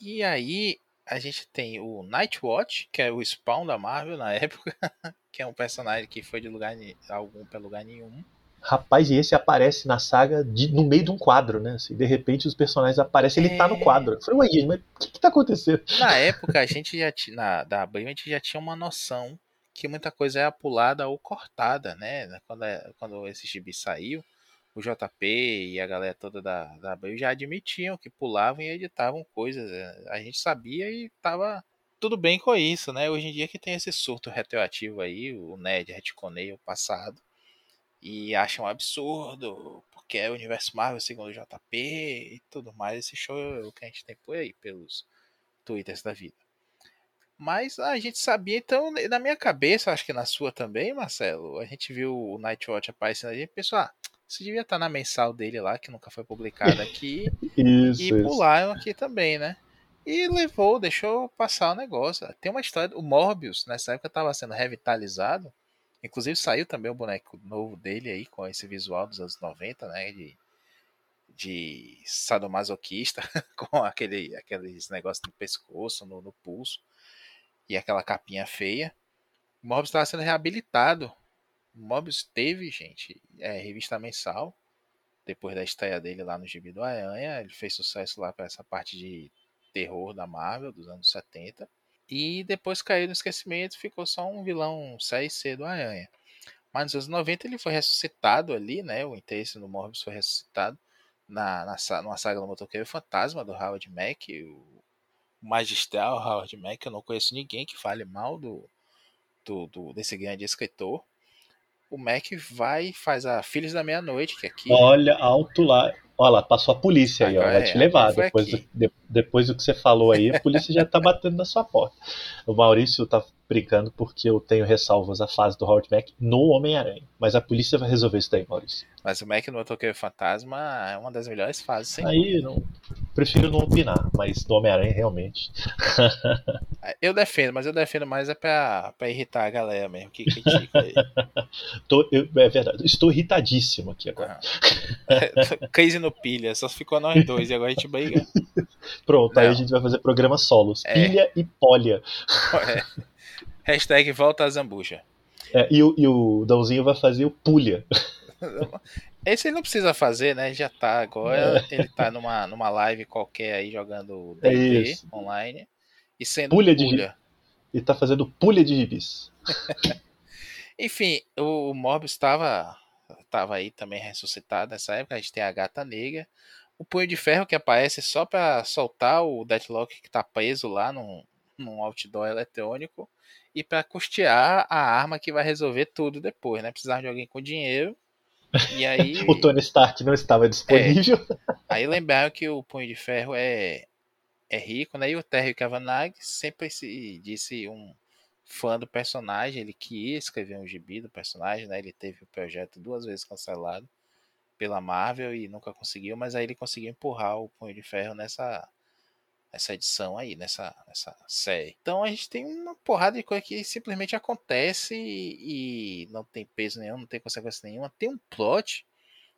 E aí a gente tem o Nightwatch, que é o Spawn da Marvel na época, que é um personagem que foi de lugar algum para lugar nenhum. Rapaz, e esse aparece na saga de, no meio de um quadro, né? Assim, de repente os personagens aparecem, ele é... tá no é. quadro. Eu falei, ué, mas o que, que tá acontecendo? Na época, a gente já tinha, na, da Abril, a gente já tinha uma noção que muita coisa é pulada ou cortada, né? Quando, é, quando esse gibi saiu, o JP e a galera toda da, da Abril já admitiam que pulavam e editavam coisas. É, a gente sabia e tava tudo bem com isso, né? Hoje em dia que tem esse surto retroativo aí, o Ned retconeia o passado e acham um absurdo, porque é o universo Marvel segundo o JP e tudo mais. Esse show é que a gente tem por aí, pelos twitters da vida. Mas a gente sabia, então, na minha cabeça, acho que na sua também, Marcelo, a gente viu o Nightwatch aparecendo ali e pensou, ah, isso devia estar na mensal dele lá, que nunca foi publicada aqui. isso, e pularam aqui também, né? E levou, deixou passar o negócio. Tem uma história, o Morbius, nessa época, estava sendo revitalizado Inclusive saiu também o boneco novo dele aí, com esse visual dos anos 90, né? De, de sadomasoquista, com aquele, aqueles negócios no pescoço, no, no pulso, e aquela capinha feia. O Mobius estava sendo reabilitado. O Mobius teve, gente, é, revista mensal, depois da estreia dele lá no Gibi do Aranha. Ele fez sucesso lá para essa parte de terror da Marvel dos anos 70. E depois caiu no esquecimento, ficou só um vilão C do Aranha. Mas nos anos 90 ele foi ressuscitado ali, né? O interesse no Morbius foi ressuscitado na, na, numa saga do Motoqueiro Fantasma do Howard Mack, o, o magistral Howard Mack. Eu não conheço ninguém que fale mal do, do, do desse grande escritor. O Mac vai e faz a Filhos da Meia-Noite, que aqui. Olha, alto lá. Olha lá, passou a polícia aí, ó, vai te é, levar. Depois do, de, depois do que você falou aí, a polícia já tá batendo na sua porta. O Maurício tá brincando porque eu tenho ressalvas à fase do Howard Mack no Homem-Aranha. Mas a polícia vai resolver isso daí, Maurício. Mas o Mac no Motoqueiro Fantasma é uma das melhores fases, sim. Aí não. Prefiro não opinar, mas no Homem-Aranha realmente. Eu defendo, mas eu defendo mais é pra, pra irritar a galera mesmo, que critica ele. Tô- eu- é verdade. Estou irritadíssimo aqui agora. Ah. Crise no pilha, só ficou nós dois e agora a gente briga. Pronto, aí Não. a gente vai fazer programas solos. É. Pilha e Polha. É. Hashtag volta a zambuja. É, e, o, e o Dãozinho vai fazer o Pulha. Esse ele não precisa fazer, né? Já tá agora. Ele tá numa, numa live qualquer aí jogando É D&D isso. online. E sendo Pulha de pulha. E tá fazendo Pulha de gibis. Enfim, o, o Morbius estava tava aí também ressuscitado nessa época. A gente tem a Gata Negra. O Punho de Ferro que aparece só pra soltar o Deathlock que tá preso lá num, num outdoor eletrônico. E pra custear a arma que vai resolver tudo depois, né? Precisar de alguém com dinheiro. E aí. O Tony Stark não estava disponível. Aí lembraram que o Punho de Ferro é, é rico, né? E o Terry Cavanagh sempre se disse um fã do personagem. Ele queria escrever um gibi do personagem, né? Ele teve o projeto duas vezes cancelado pela Marvel e nunca conseguiu, mas aí ele conseguiu empurrar o Punho de Ferro nessa nessa edição aí, nessa, nessa série. Então a gente tem uma porrada de coisa que simplesmente acontece e, e não tem peso nenhum, não tem consequência nenhuma. Tem um plot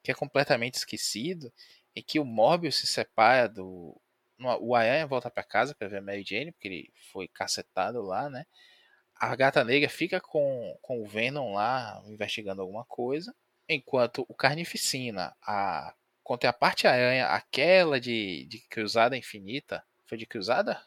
que é completamente esquecido e que o Morbius se separa do. O Aranha volta pra casa pra ver a Mary Jane, porque ele foi cacetado lá, né? A Gata Negra fica com, com o Venom lá investigando alguma coisa, enquanto o Carnificina, a contraparte Aranha, aquela de, de Cruzada Infinita, foi de Cruzada?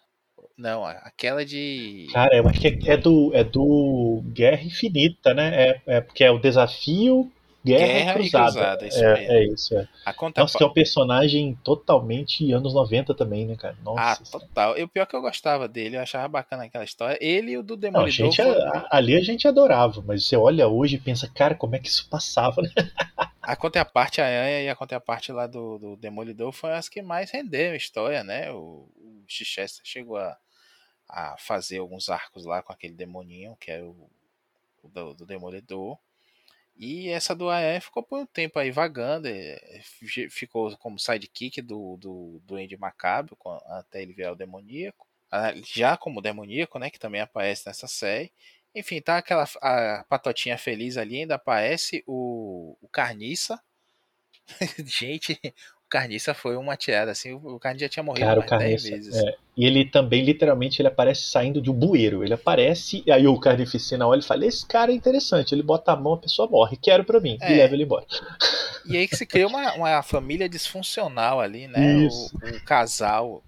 Não, a- aquela de. Cara, eu acho que é, é do, é do Guerra Infinita, né? É, é porque é o desafio Guerra, Guerra Cruzada. Cruzada, isso é, é isso, é. A contra... Nossa, que é um personagem totalmente anos 90 também, né, cara? Ah, Nossa. total. E o pior é que eu gostava dele, eu achava bacana aquela história. Ele e o do Não, a Demolidor. gente, a- ali a gente adorava, mas você olha hoje e pensa, cara, como é que isso passava, né? A contraparte Aranha e a contraparte lá do, do Demolidor foram as que mais renderam a história, né? O Chichester chegou a, a fazer alguns arcos lá com aquele demoninho, que era o, o do, do Demolidor. E essa do Aranha ficou por um tempo aí vagando, fi- ficou como sidekick do, do, do Macabro até ele virar o demoníaco. Já como demoníaco, né? Que também aparece nessa série. Enfim, tá aquela a patotinha feliz ali, ainda aparece o, o Carniça. Gente, Carniça foi uma tirada assim, o Carniça já tinha morrido Cara, mais 10 Carniça. vezes. é. E ele também, literalmente, ele aparece saindo de um bueiro. Ele aparece, e aí o Carnificina olha e fala: Esse cara é interessante. Ele bota a mão, a pessoa morre. Quero pra mim. É. E leva ele embora. E aí que se cria uma, uma família disfuncional ali, né? O, o casal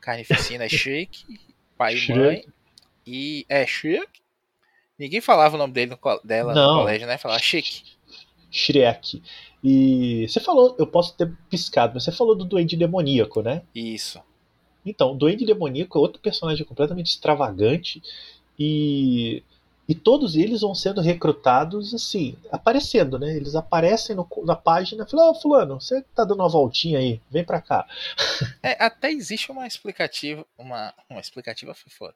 Carnificina é Shake, pai e mãe. E é Shake. Ninguém falava o nome dele no, dela Não. no colégio, né? Falava Shake. Shrek. E você falou, eu posso ter piscado, mas você falou do Duende Demoníaco, né? Isso. Então, o Duende Demoníaco é outro personagem completamente extravagante e, e todos eles vão sendo recrutados assim, aparecendo, né? Eles aparecem no- na página e falam, ô fulano, você tá dando uma voltinha aí, vem pra cá. É, até existe uma explicativa, uma, uma explicativa foi foda.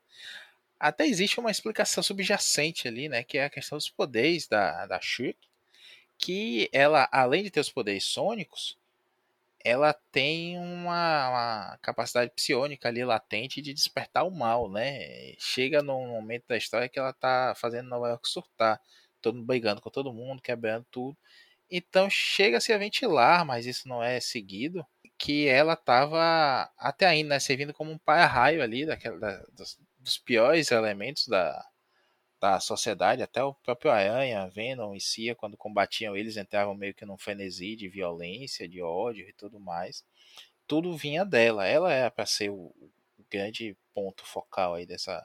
Até existe uma explicação subjacente ali, né? Que é a questão dos poderes da, da Shirk. Que ela, além de ter os poderes sônicos, ela tem uma, uma capacidade psionica ali latente de despertar o mal, né? Chega num momento da história que ela tá fazendo Nova York surtar. Todo brigando com todo mundo, quebrando tudo. Então chega-se a ventilar, mas isso não é seguido que ela estava até ainda né, servindo como um para-raio ali daquela, da- dos, dos piores elementos da, da sociedade, até o próprio Aranha, Venom e Cia, quando combatiam eles, entravam meio que num frenesi de violência, de ódio e tudo mais. Tudo vinha dela, ela era para ser o, grande ponto focal aí dessa,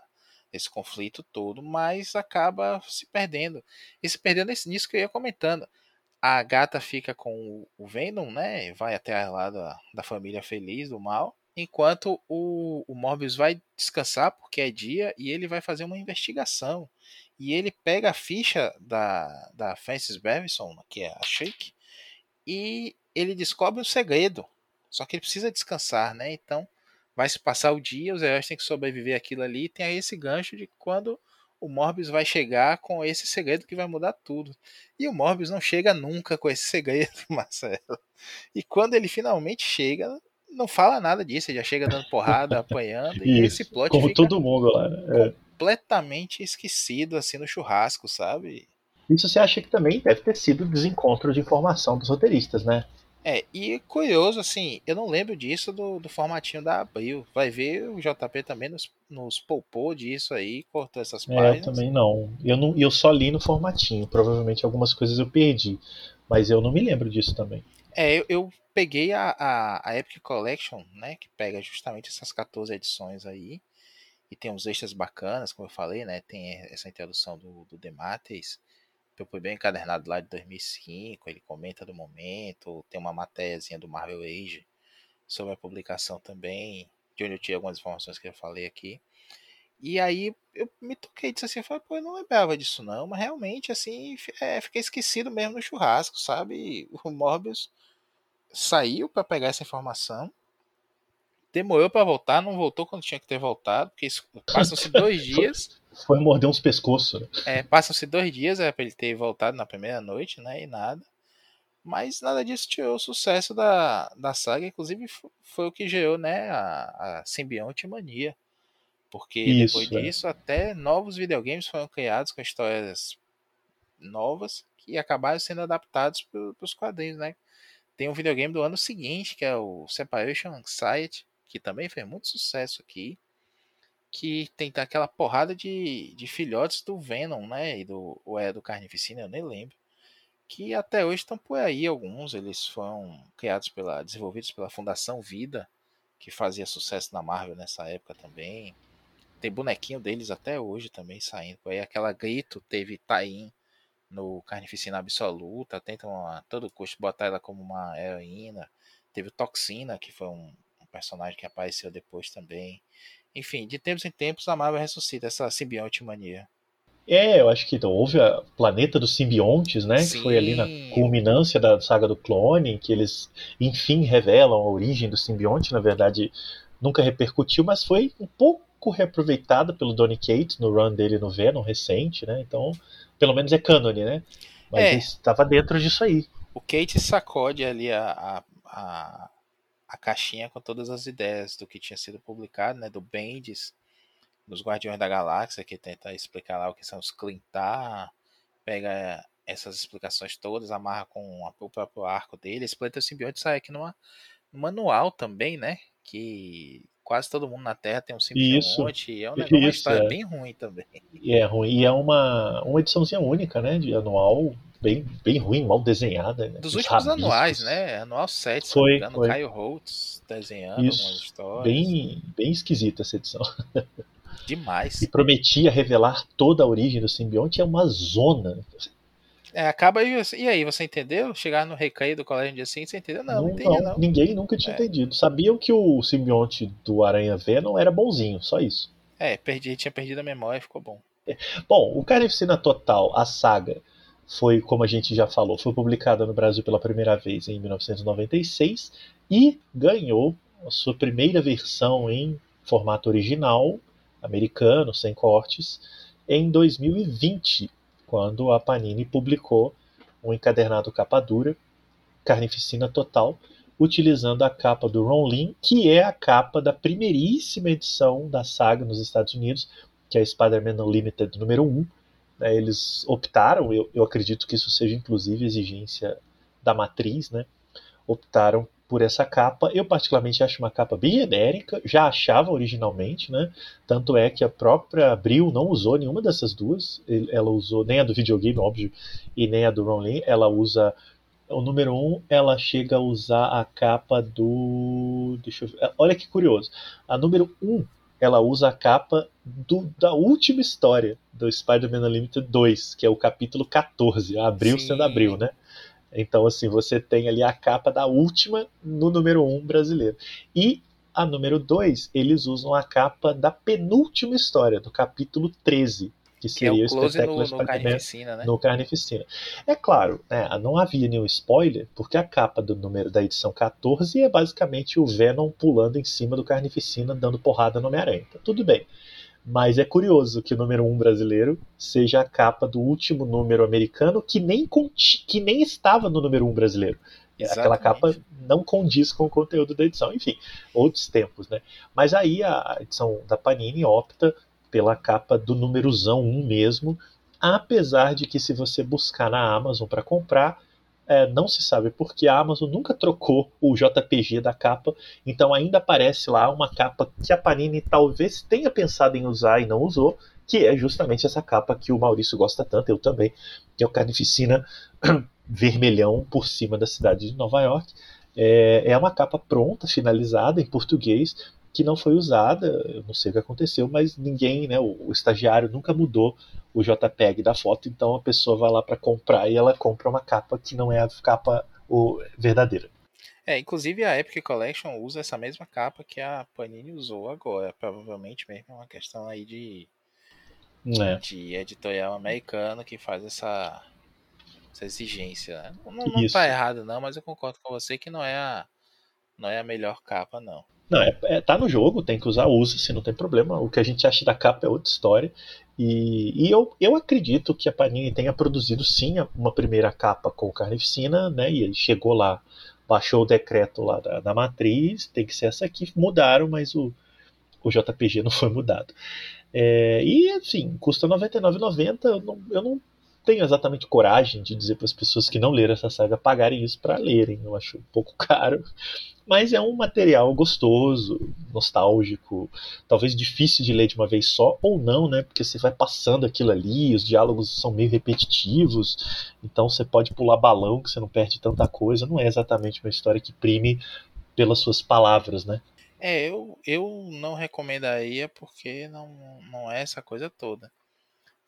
desse conflito todo, mas acaba se perdendo. E se perdendo nisso que eu ia comentando a gata fica com o- o Venom, né? Vai até lá da, da família feliz, do mal. Enquanto o, o Morbius vai descansar, porque é dia, e ele vai fazer uma investigação. E ele pega a ficha da, da Frances Beverson, que é a Shake, e ele descobre um segredo. Só que ele precisa descansar, né? Então vai se passar o dia, os heróis têm que sobreviver aquilo ali. E tem aí esse gancho de quando o Morbius vai chegar com esse segredo que vai mudar tudo. E o Morbius não chega nunca com esse segredo, Marcelo. E quando ele finalmente chega, não fala nada disso, ele já chega dando porrada, apanhando, e esse plot como todo mundo lá. Né? É. completamente esquecido assim no churrasco, sabe? Isso você acha que também deve ter sido desencontro de informação dos roteiristas, né? É, e curioso, assim, eu não lembro disso do, do formatinho da Abril. Vai ver, o JP também nos, nos poupou disso aí, cortou essas É, eu páginas. também não. Eu, não. eu só li no formatinho. Provavelmente algumas coisas eu perdi. Mas eu não me lembro disso também. É, eu, eu peguei a, a, a Epic Collection, né, que pega justamente essas 14 edições aí, e tem uns extras bacanas, como eu falei, né, tem essa introdução do, do Demates, que foi bem encadernado lá de 2005, ele comenta do momento, tem uma matériazinha do Marvel Age sobre a publicação também, de onde eu tirei algumas informações que eu falei aqui. E aí eu me toquei disso assim, eu falei, pô, eu não lembrava disso não, mas realmente assim, é, fiquei esquecido mesmo no churrasco, sabe? O Morbius saiu para pegar essa informação, demorou para voltar, não voltou quando tinha que ter voltado, porque passam-se dois dias, Foi morder uns pescoços. né? é, passam-se dois dias é para ele ter voltado na primeira noite, né, e nada. Mas nada disso tirou o sucesso da, da saga, inclusive fo- foi o que gerou, né, a, a simbionte mania. Porque Isso, depois é. disso, até novos videogames foram criados com histórias novas que acabaram sendo adaptados para os quadrinhos, né? Tem um videogame do ano seguinte, que é o Separation Anxiety, que também fez muito sucesso aqui. Que tem aquela porrada de, de filhotes do Venom, né? E do, ou é do Carnificina, eu nem lembro. Que até hoje estão por aí alguns. Eles foram criados pela. desenvolvidos pela Fundação Vida, que fazia sucesso na Marvel nessa época também. Tem bonequinho deles até hoje também saindo. por Aí aquela grito teve Tain no Carnificina Absoluta, tentam a todo custo botar ela como uma heroína. Teve o Toxina, que foi um, um personagem que apareceu depois também. Enfim, de tempos em tempos a Marvel ressuscita essa simbionte mania. É, eu acho que então, houve a Planeta dos Simbiontes, né? Que foi ali na Sim. culminância da saga do clone, em que eles, enfim, revelam a origem do simbionte. Na verdade, nunca repercutiu, mas foi um pouco reaproveitada pelo Donny Cates no run dele no Venom recente, né? Então, pelo menos é cânone, né? Mas É. estava dentro disso aí. O Kate sacode ali a, a, a, a caixinha com todas as ideias do que tinha sido publicado, né? Do Bendis, dos Guardiões da Galáxia, que tenta explicar lá o que são os Clintar, pega essas explicações todas, amarra com a- o próprio arco dele. Esse planeta simbionte sai aqui numa, no manual também, né? Que quase todo mundo na Terra tem um simbionte. e É um negócio, uma Isso, história é. bem ruim também. E é ruim. E é uma, uma ediçãozinha única, né? De anual, bem, bem ruim, mal desenhada. Né? Dos Os últimos rabiscos. anuais, né? Anual 7, se Foi, não me engano, foi. Caio Holtz desenhando Isso, algumas histórias. Bem, bem esquisita essa edição. Demais. E prometia revelar toda a origem do simbionte. É uma zona. É, acaba e, e aí, você entendeu? Chegar no recreio do colégio no dia seguinte, você entendeu? Não, não, entendi não. Ninguém nunca tinha É. entendido. Sabiam que o simbionte do Aranha Venom era bonzinho, só isso. É, perdi, tinha perdido a memória e ficou bom. Bom, o Carnificina Total, a saga, foi, como a gente já falou, foi publicada no Brasil pela primeira vez em 1996 e ganhou a sua primeira versão em formato original, americano, sem cortes, em 2020, quando a Panini publicou um encadernado capa dura, Carnificina Total, utilizando a capa do Ron Lim, que é a capa da primeiríssima edição da saga nos Estados Unidos, que é Spider-Man Unlimited número 1. né, eles optaram, eu, eu acredito que isso seja inclusive exigência da matriz, né? Optaram por essa capa. Eu particularmente acho uma capa bem genérica, já achava originalmente, né? Tanto é que a própria Abril não usou nenhuma dessas duas. Ela usou nem a do videogame, óbvio, e nem a do Ron Lim. Ela usa o número 1, ela chega a usar a capa do. Deixa eu ver. Olha que curioso. A número 1, ela usa a capa do- da última história do Spider-Man Unlimited 2, que é o capítulo 14, a Abril Sim. sendo Abril, né? Então, assim, você tem ali a capa da última no número 1 brasileiro. E a número 2, eles usam a capa da penúltima história, do capítulo 13, que Que é seria o close espetáculo no, no Carnificina, né? no Carnificina. É claro, né, não havia nenhum spoiler, porque a capa do número da edição 14 é basicamente o Venom pulando em cima do Carnificina, dando porrada no Homem-Aranha. Então, tudo bem. Mas é curioso que o número 1 um brasileiro seja a capa do último número americano que nem, que nem estava no número 1 um brasileiro. Exatamente. Aquela capa não condiz com o conteúdo da edição. Enfim, outros tempos, né? Mas aí a edição da Panini opta pela capa do númerozão 1 mesmo, apesar de que se você buscar na Amazon para comprar, é, não se sabe porque a Amazon nunca trocou o JPG da capa, então ainda aparece lá uma capa que a Panini talvez tenha pensado em usar e não usou, que é justamente essa capa que o Maurício gosta tanto, eu também, que é o Carnificina vermelhão por cima da cidade de Nova York. É, é uma capa pronta, finalizada em português, que não foi usada, eu não sei o que aconteceu, mas ninguém, né, o, o estagiário nunca mudou o JPEG da foto, então a pessoa vai lá para comprar e ela compra uma capa que não é a capa o, verdadeira. É, inclusive a Epic Collection usa essa mesma capa que a Panini usou agora, provavelmente mesmo é uma questão aí de é. de editorial americano que faz essa essa exigência. Né? Não, não tá errado não, mas eu concordo com você que não é a não é a melhor capa não. Não, é, é, tá no jogo, tem que usar, usa, se não tem problema. O que a gente acha da capa é outra história. E, e eu, eu acredito que a Panini tenha produzido sim uma primeira capa com carnificina, né? E chegou lá, baixou o decreto lá da, da matriz, tem que ser essa aqui. Mudaram, mas o, o JPG não foi mudado. É, e assim, custa R$ 99,90. Eu não, eu não tenho exatamente coragem de dizer para as pessoas que não leram essa saga pagarem isso para lerem. Eu acho um pouco caro. Mas é um material gostoso, nostálgico, talvez difícil de ler de uma vez só, ou não, né? Porque você vai passando aquilo ali, os diálogos são meio repetitivos, então você pode pular balão, que você não perde tanta coisa. Não é exatamente uma história que prime pelas suas palavras, né? É, eu, eu não recomendaria porque não, não é essa coisa toda.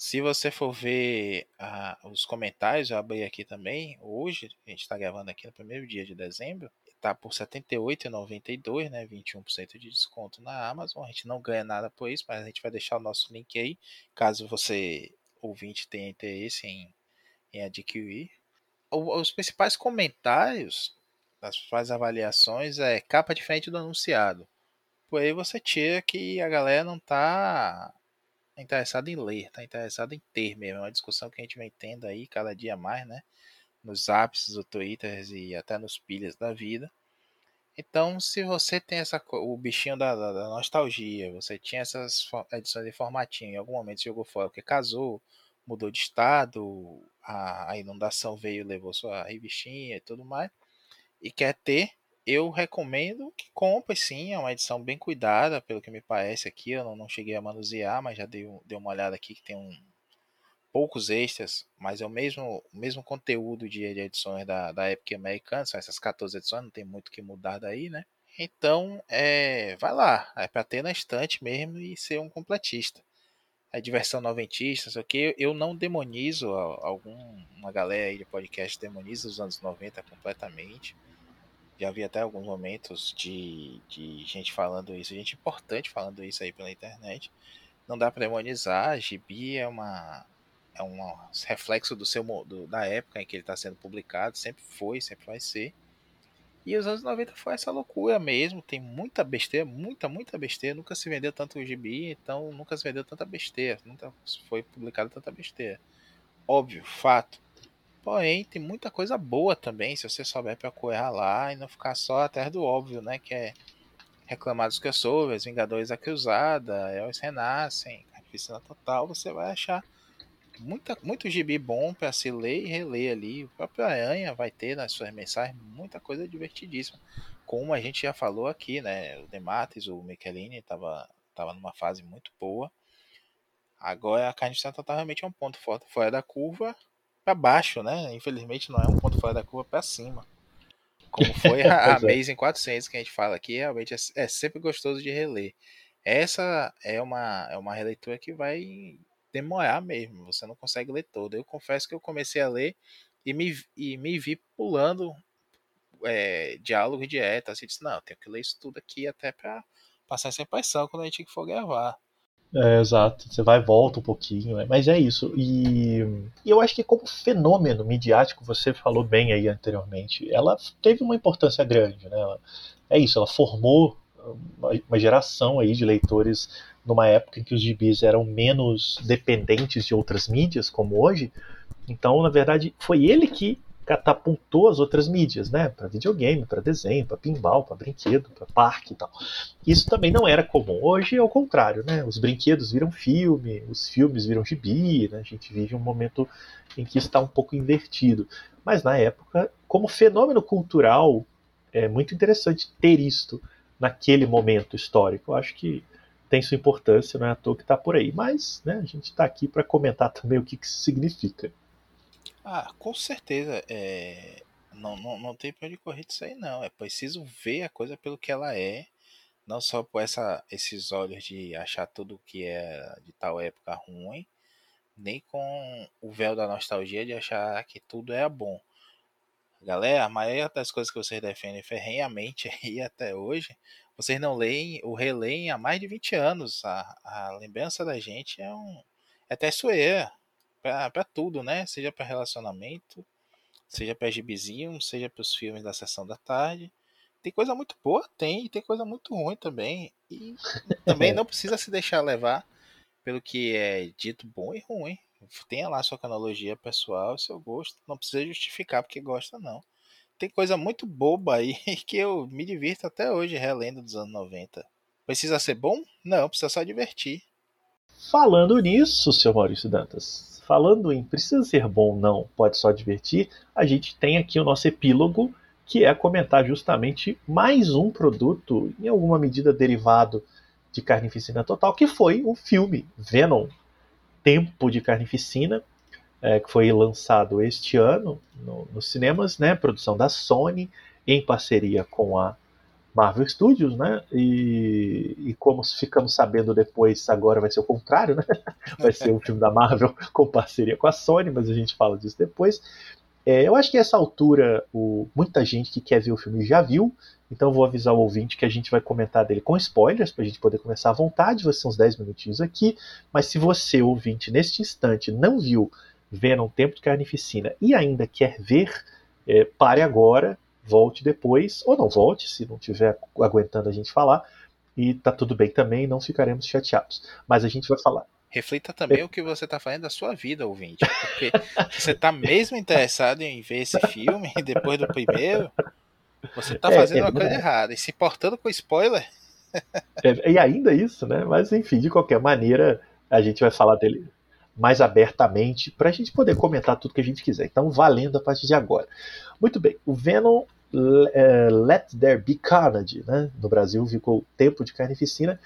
Se você for ver ah, os comentários, eu abri aqui também, hoje, a gente está gravando aqui no primeiro dia de dezembro, está por R$ 78,92, né? 21% de desconto na Amazon. A gente não ganha nada por isso, mas a gente vai deixar o nosso link aí, caso você, ouvinte, tenha interesse em, em adquirir. Os principais comentários das principais avaliações é capa diferente do anunciado. Por aí você tira que a galera não está interessada em ler, está interessada em ter mesmo. É uma discussão que a gente vem tendo aí cada dia mais, né? nos ápices do Twitter e até nos pilhas da vida. Então, se você tem essa o bichinho da, da, da nostalgia, você tinha essas edições de formatinho, em algum momento jogou fora porque casou, mudou de estado, a, a inundação veio, levou sua revistinha e tudo mais, e quer ter, eu recomendo que compre sim, é uma edição bem cuidada, pelo que me parece aqui, eu não, não cheguei a manusear, mas já dei, dei uma olhada aqui que tem um, poucos extras, mas é o mesmo, o mesmo conteúdo de, edições da, da Epic americana, são essas 14 edições, não tem muito que mudar daí, né? Então, é, vai lá, é para ter na estante mesmo e ser um completista. A diversão noventista, sei o que, eu não demonizo alguma galera aí de podcast demoniza os anos 90 completamente. Já vi até alguns momentos de, de gente falando isso, gente importante falando isso aí pela internet. Não dá para demonizar, Gibi é uma é um reflexo do seu do, da época em que ele está sendo publicado, sempre foi, sempre vai ser. E os anos 90 foi essa loucura mesmo, tem muita besteira, muita, muita besteira, nunca se vendeu tanto gibi, então nunca se vendeu tanta besteira, nunca foi publicado tanta besteira. Óbvio, fato. Porém, tem muita coisa boa também, se você souber procurar lá e não ficar só atrás do óbvio, né, que é reclamar dos crossovers, Vingadores da Cruzada, Heróis Renascem, Carnificina Total, você vai achar muita, muito gibi bom para se ler e reler ali. O próprio Aranha vai ter nas suas mensagens muita coisa divertidíssima. Como a gente já falou aqui, né? O Demates, o Michelini, estava tava numa fase muito boa. Agora a carne está realmente é um ponto fora da curva para baixo, né? Infelizmente não é um ponto fora da curva para cima. Como foi a, a é. Amazing 400 que a gente fala aqui, realmente é, é sempre gostoso de reler. Essa é uma, é uma releitura que vai demorar mesmo, você não consegue ler todo. Eu confesso que eu comecei a ler e me, e me vi pulando é, diálogo e dieta. Assim, disse, não, tenho que ler isso tudo aqui até para passar essa impressão quando a gente for gravar. É, exato, você vai e volta um pouquinho, né? mas é isso. E, e, eu acho que como fenômeno midiático, você falou bem aí anteriormente, ela teve uma importância grande, né? Ela, é isso, ela formou uma geração aí de leitores numa época em que os gibis eram menos dependentes de outras mídias, como hoje. Então, na verdade, foi ele que catapultou as outras mídias, né? Para videogame, para desenho, para pinball, para brinquedo, para parque e tal. Isso também não era comum. Hoje é o contrário, né? Os brinquedos viram filme, os filmes viram gibi, né? A gente vive um momento em que está um pouco invertido. Mas na época, como fenômeno cultural, é muito interessante ter isto naquele momento histórico. Eu acho que tem sua importância, não é à toa que está por aí. Mas né, a gente está aqui para comentar também o que, que isso significa. Ah, com certeza. É... Não, não, não tem pra onde correr disso aí, não. É preciso ver a coisa pelo que ela é. Não só por essa, esses olhos de achar tudo que é de tal época ruim, nem com o véu da nostalgia de achar que tudo é bom. Galera, a maioria das coisas que vocês defendem ferrenhamente aí até hoje, vocês não leem ou releem há mais de 20 anos. A, a lembrança da gente é um. É até sueira para tudo, né? Seja para relacionamento, seja para gibizinho, seja para os filmes da sessão da tarde. Tem coisa muito boa, tem, e tem coisa muito ruim também. E também não precisa se deixar levar pelo que é dito bom e ruim. Tenha lá sua cronologia pessoal, seu gosto. Não precisa justificar porque gosta, não. Tem coisa muito boba aí que eu me divirto até hoje relendo dos anos 90. Precisa ser bom? Não, precisa só divertir. Falando nisso, seu Maurício Dantas, falando em precisa ser bom não, pode só divertir, a gente tem aqui o nosso epílogo, que é comentar justamente mais um produto, em alguma medida derivado de Carnificina Total, que foi o filme Venom, Tempo de Carnificina, é, que foi lançado este ano no, nos cinemas, né, produção da Sony, em parceria com a Marvel Studios, né? E, e, como ficamos sabendo depois, agora vai ser o contrário, né? Vai ser um filme da Marvel com parceria com a Sony, mas a gente fala disso depois. É, eu acho que essa altura, o, muita gente que quer ver o filme já viu, então vou avisar o ouvinte que a gente vai comentar dele com spoilers, para a gente poder começar à vontade, vai ser uns 10 minutinhos aqui, mas se você, ouvinte, neste instante não viu Venom Tempo de Carnificina e ainda quer ver, é, pare agora, volte depois, ou não volte, se não estiver aguentando a gente falar, e tá tudo bem também, não ficaremos chateados. Mas a gente vai falar. Reflita também é. o que você está fazendo da sua vida, ouvinte. Porque você está mesmo interessado em ver esse filme depois do primeiro, você está é, fazendo é, uma coisa errada. E se portando com spoiler. É, e ainda isso, né? Mas enfim, de qualquer maneira, a gente vai falar dele mais abertamente para a gente poder comentar tudo que a gente quiser. Então, valendo a partir de agora. Muito bem, o Venom é, Let There Be Carnage, né? no Brasil ficou Tempo de Carnificina,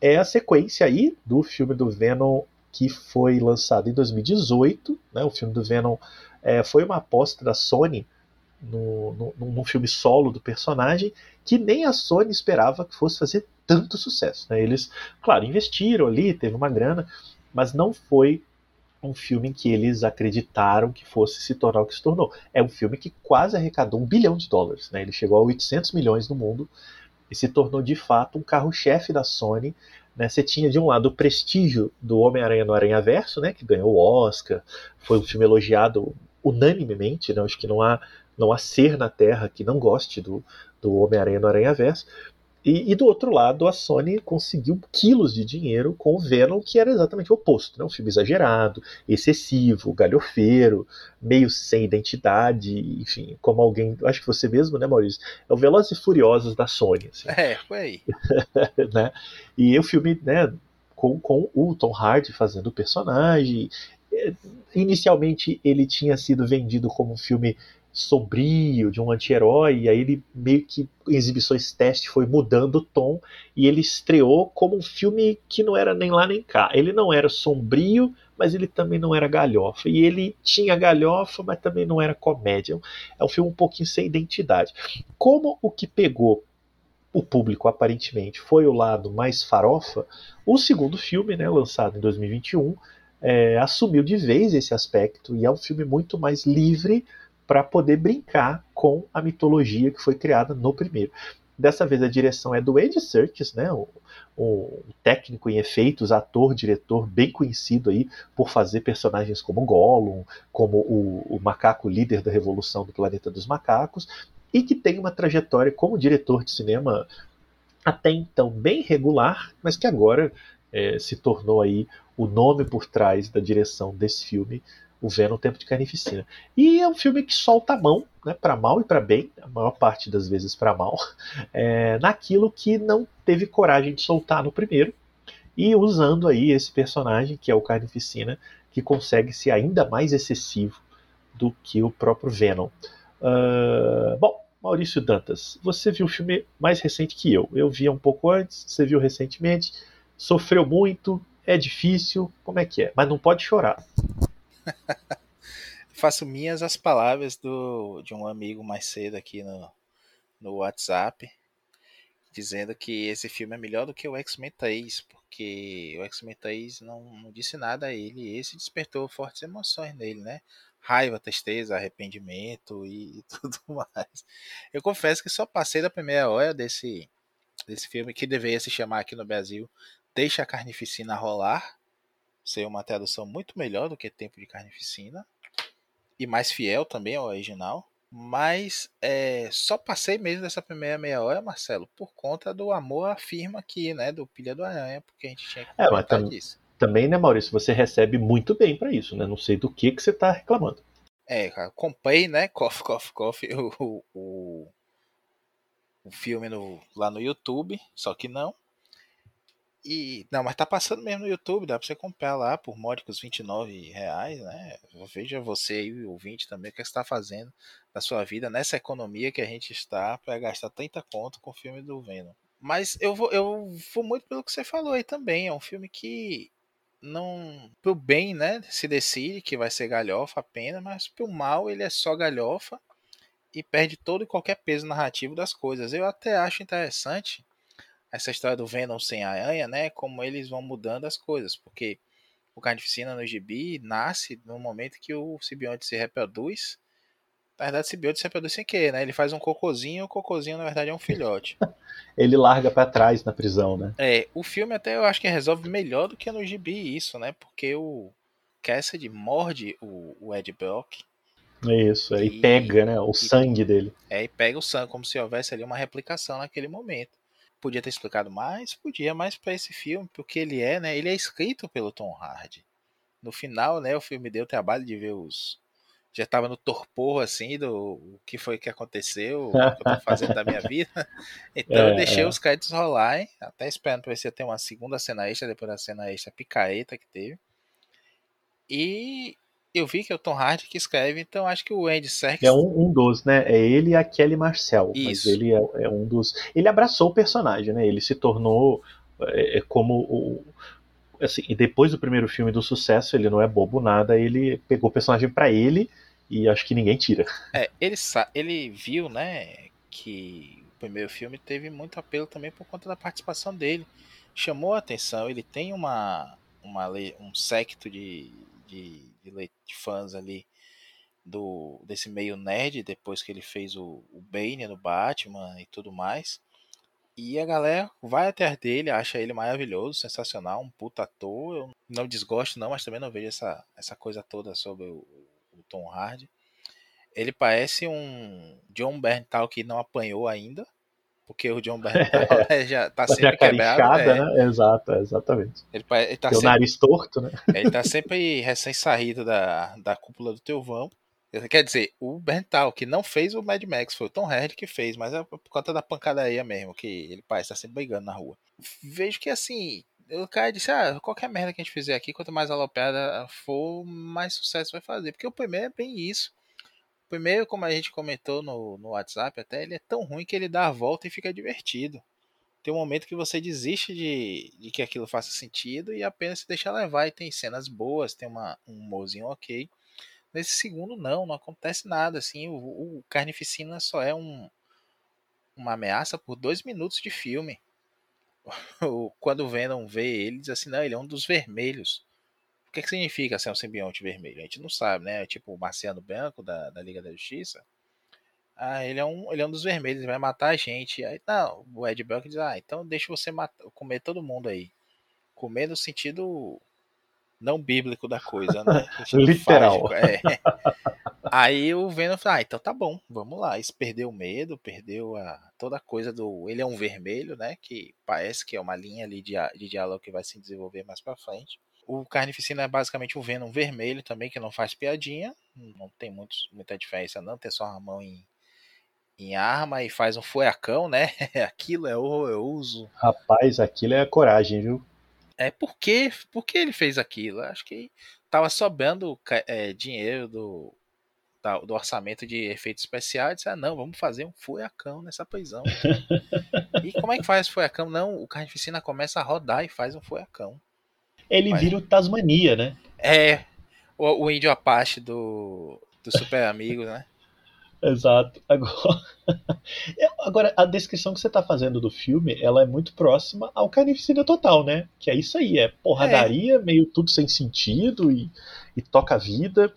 é a sequência aí do filme do Venom que foi lançado em 2018. Né? O filme do Venom é, foi uma aposta da Sony no, no, num filme solo do personagem que nem a Sony esperava que fosse fazer tanto sucesso. Né? Eles, claro, investiram ali, teve uma grana, mas não foi um filme que eles acreditaram que fosse se tornar o que se tornou. É um filme que quase arrecadou um bilhão de dólares. Né? Ele chegou a 800 milhões no mundo e se tornou de fato um carro-chefe da Sony. Né? Você tinha de um lado o prestígio do Homem-Aranha no Aranha Verso, né? que ganhou o Oscar, foi um filme elogiado unanimemente. Né? Acho que não há, não há ser na Terra que não goste do, do Homem-Aranha no Aranha Verso. E, e, do outro lado, a Sony conseguiu quilos de dinheiro com o Venom, que era exatamente o oposto. Né? Um filme exagerado, excessivo, galhofeiro, meio sem identidade, enfim, como alguém. Acho que você mesmo, né, Maurício? É o Velozes e Furiosos da Sony. Assim. É, foi aí. né? E o filme, né, com, com o Tom Hardy fazendo o personagem. É, inicialmente ele tinha sido vendido como um filme sombrio, de um anti-herói, e aí ele meio que em exibições teste foi mudando o tom e ele estreou como um filme que não era nem lá nem cá. Ele não era sombrio, mas ele também não era galhofa. E ele tinha galhofa, mas também não era comédia. É um filme um pouquinho sem identidade. Como o que pegou o público aparentemente foi o lado mais farofa, o segundo filme, né, lançado em 2021, é, assumiu de vez esse aspecto e é um filme muito mais livre para poder brincar com a mitologia que foi criada no primeiro. Dessa vez a direção é do Ed Serkis, né, o técnico em efeitos, ator, diretor bem conhecido aí por fazer personagens como Gollum, como o, o macaco líder da revolução do planeta dos macacos, e que tem uma trajetória como diretor de cinema até então bem regular, mas que agora é, se tornou aí o nome por trás da direção desse filme, o Venom Tempo de Carnificina. E é um filme que solta a mão, né, para mal e para bem, a maior parte das vezes para mal, é, naquilo que não teve coragem de soltar no primeiro, e usando aí esse personagem, que é o Carnificina, que consegue ser ainda mais excessivo do que o próprio Venom. Uh, bom, Maurício Dantas, você viu o filme mais recente que eu. Eu vi um pouco antes, você viu recentemente. Sofreu muito, é difícil, como é que é? Mas não pode chorar. Faço minhas as palavras do, de um amigo mais cedo aqui no, no WhatsApp, dizendo que esse filme é melhor do que o X-Men 3, porque o X-Men 3 não, não disse nada a ele, e esse despertou fortes emoções nele, né? Raiva, tristeza, arrependimento e tudo mais. Eu confesso que só passei da primeira hora desse, desse filme, que deveria se chamar aqui no Brasil Deixa a Carnificina Rolar, ser uma tradução muito melhor do que Tempo de Carnificina, e mais fiel também ao original. Mas é, só passei mesmo dessa primeira meia hora, Marcelo, por conta do amor à firma aqui, né? Do Pilha do Aranha, porque a gente tinha que é, tam disso. Também, né, Maurício? Você recebe muito bem para isso, né? Não sei do que, que você tá reclamando. É, cara, comprei, né? Coffee, Coffee, Coffee, o, o, o filme no, lá no YouTube, só que não. E, não, mas tá passando mesmo no YouTube, dá pra você comprar lá por módicos 29 reais, né? Veja você o ouvinte também o que você está fazendo na sua vida nessa economia que a gente está para gastar 30 conto com o filme do Venom. Mas eu vou, eu vou muito pelo que você falou aí também. É um filme que não. Pro bem, né? Se decide que vai ser galhofa apenas, mas pro mal ele é só galhofa e perde todo e qualquer peso narrativo das coisas. Eu até acho interessante essa história do Venom sem aranha, né? Como eles vão mudando as coisas, porque o Carnificina no gibi nasce no momento que o simbionte se reproduz. Na verdade, o simbionte se reproduz sem querer, né? Ele faz um cocôzinho, o cocôzinho na verdade é um filhote. ele larga para trás na prisão, né? É, o filme até eu acho que resolve melhor do que no gibi isso, né? Porque o Cassidy morde o, o Ed Brock. Isso, e pega, né? O sangue dele. É, e pega o sangue, como se houvesse ali uma replicação naquele momento podia ter explicado mais, podia, mas para esse filme, porque ele é, né, ele é escrito pelo Tom Hardy. No final, né, o filme deu o trabalho de ver os já estava no torpor assim do o que foi que aconteceu, o que eu tô fazendo da minha vida. Então é, eu deixei é. os créditos rolar, até esperando para ver se ia ter uma segunda cena extra depois da cena extra picareta que teve. E eu vi que é o Tom Hardy que escreve, então acho que o Andy Serkis... É um, um dos, né? É ele e a Kelly Marcel. Isso. Mas ele é, é, um dos... Ele abraçou o personagem, né? Ele se tornou é, é como o... Assim, e depois do primeiro filme do sucesso, ele não é bobo nada, ele pegou o personagem para ele e acho que ninguém tira. É, ele, ele viu, né, que o primeiro filme teve muito apelo também por conta da participação dele. Chamou a atenção, ele tem uma, uma um secto de, de de, de fãs ali do desse meio nerd depois que ele fez o, o Bane no Batman e tudo mais. E a galera vai atrás dele, acha ele maravilhoso, sensacional, um puta ator. Eu não desgosto não, mas também não vejo essa, essa coisa toda sobre o, o Tom Hardy. Ele parece um John Berntal que não apanhou ainda, porque o John Berntal né, já tá sempre quebrado. É. Né? Exato, exatamente. Ele, ele tá Tem sempre, o nariz torto, né? Ele tá sempre recém-saído da, da cúpula do Teovão. Quer dizer, o Berntal, que não fez o Mad Max, foi o Tom Hardy que fez, mas é por conta da pancadaria mesmo, que ele parece tá sempre brigando na rua. Vejo que assim, o cara disse, ah, qualquer merda que a gente fizer aqui, quanto mais alopeada for, mais sucesso vai fazer. Porque o primeiro é bem isso. Primeiro, como a gente comentou no, no WhatsApp, até ele é tão ruim que ele dá a volta e fica divertido. Tem um momento que você desiste de, de que aquilo faça sentido e apenas se deixa levar. E tem cenas boas, tem uma, um humorzinho ok. Nesse segundo, não, não acontece nada. Assim, o, o Carnificina só é um, uma ameaça por dois minutos de filme. Quando o Venom vê ele, diz assim: não, ele é um dos vermelhos. O que, que significa ser um simbionte vermelho? A gente não sabe, né? Tipo o Marciano Branco da, da Liga da Justiça. Ah, ele é um, ele é um dos vermelhos, ele vai matar a gente. Aí, não, o Ed Brock diz, ah, então deixa você matar, comer todo mundo aí. Comer no sentido não bíblico da coisa, né? Literal. É. Aí o Venom fala, ah, então tá bom, vamos lá. Isso perdeu o medo, perdeu a, toda a coisa do. Ele é um vermelho, né? Que parece que é uma linha ali de, de diálogo que vai se desenvolver mais pra frente. O Carnificina é basicamente um Venom vermelho também, que não faz piadinha. Não tem muitos, muita diferença, não. Tem só a mão em, em arma e faz um furacão, né? aquilo é horroroso. Rapaz, aquilo é a coragem, viu? É por que, por que ele fez aquilo? Acho que tava sobrando é, dinheiro do, do orçamento de efeitos especiais. Disse, ah, não, vamos fazer um furacão nessa prisão. e como é que faz furacão? Não, o Carnificina começa a rodar e faz um furacão. Ele Mas... vira o Tasmania, né? É, o, o índio Apache do, do Super Amigos, né? Exato. Agora, agora, a descrição que você está fazendo do filme, ela é muito próxima ao Carnificina Total, né? Que é isso aí, é porradaria, é. meio tudo sem sentido e, e toca a vida.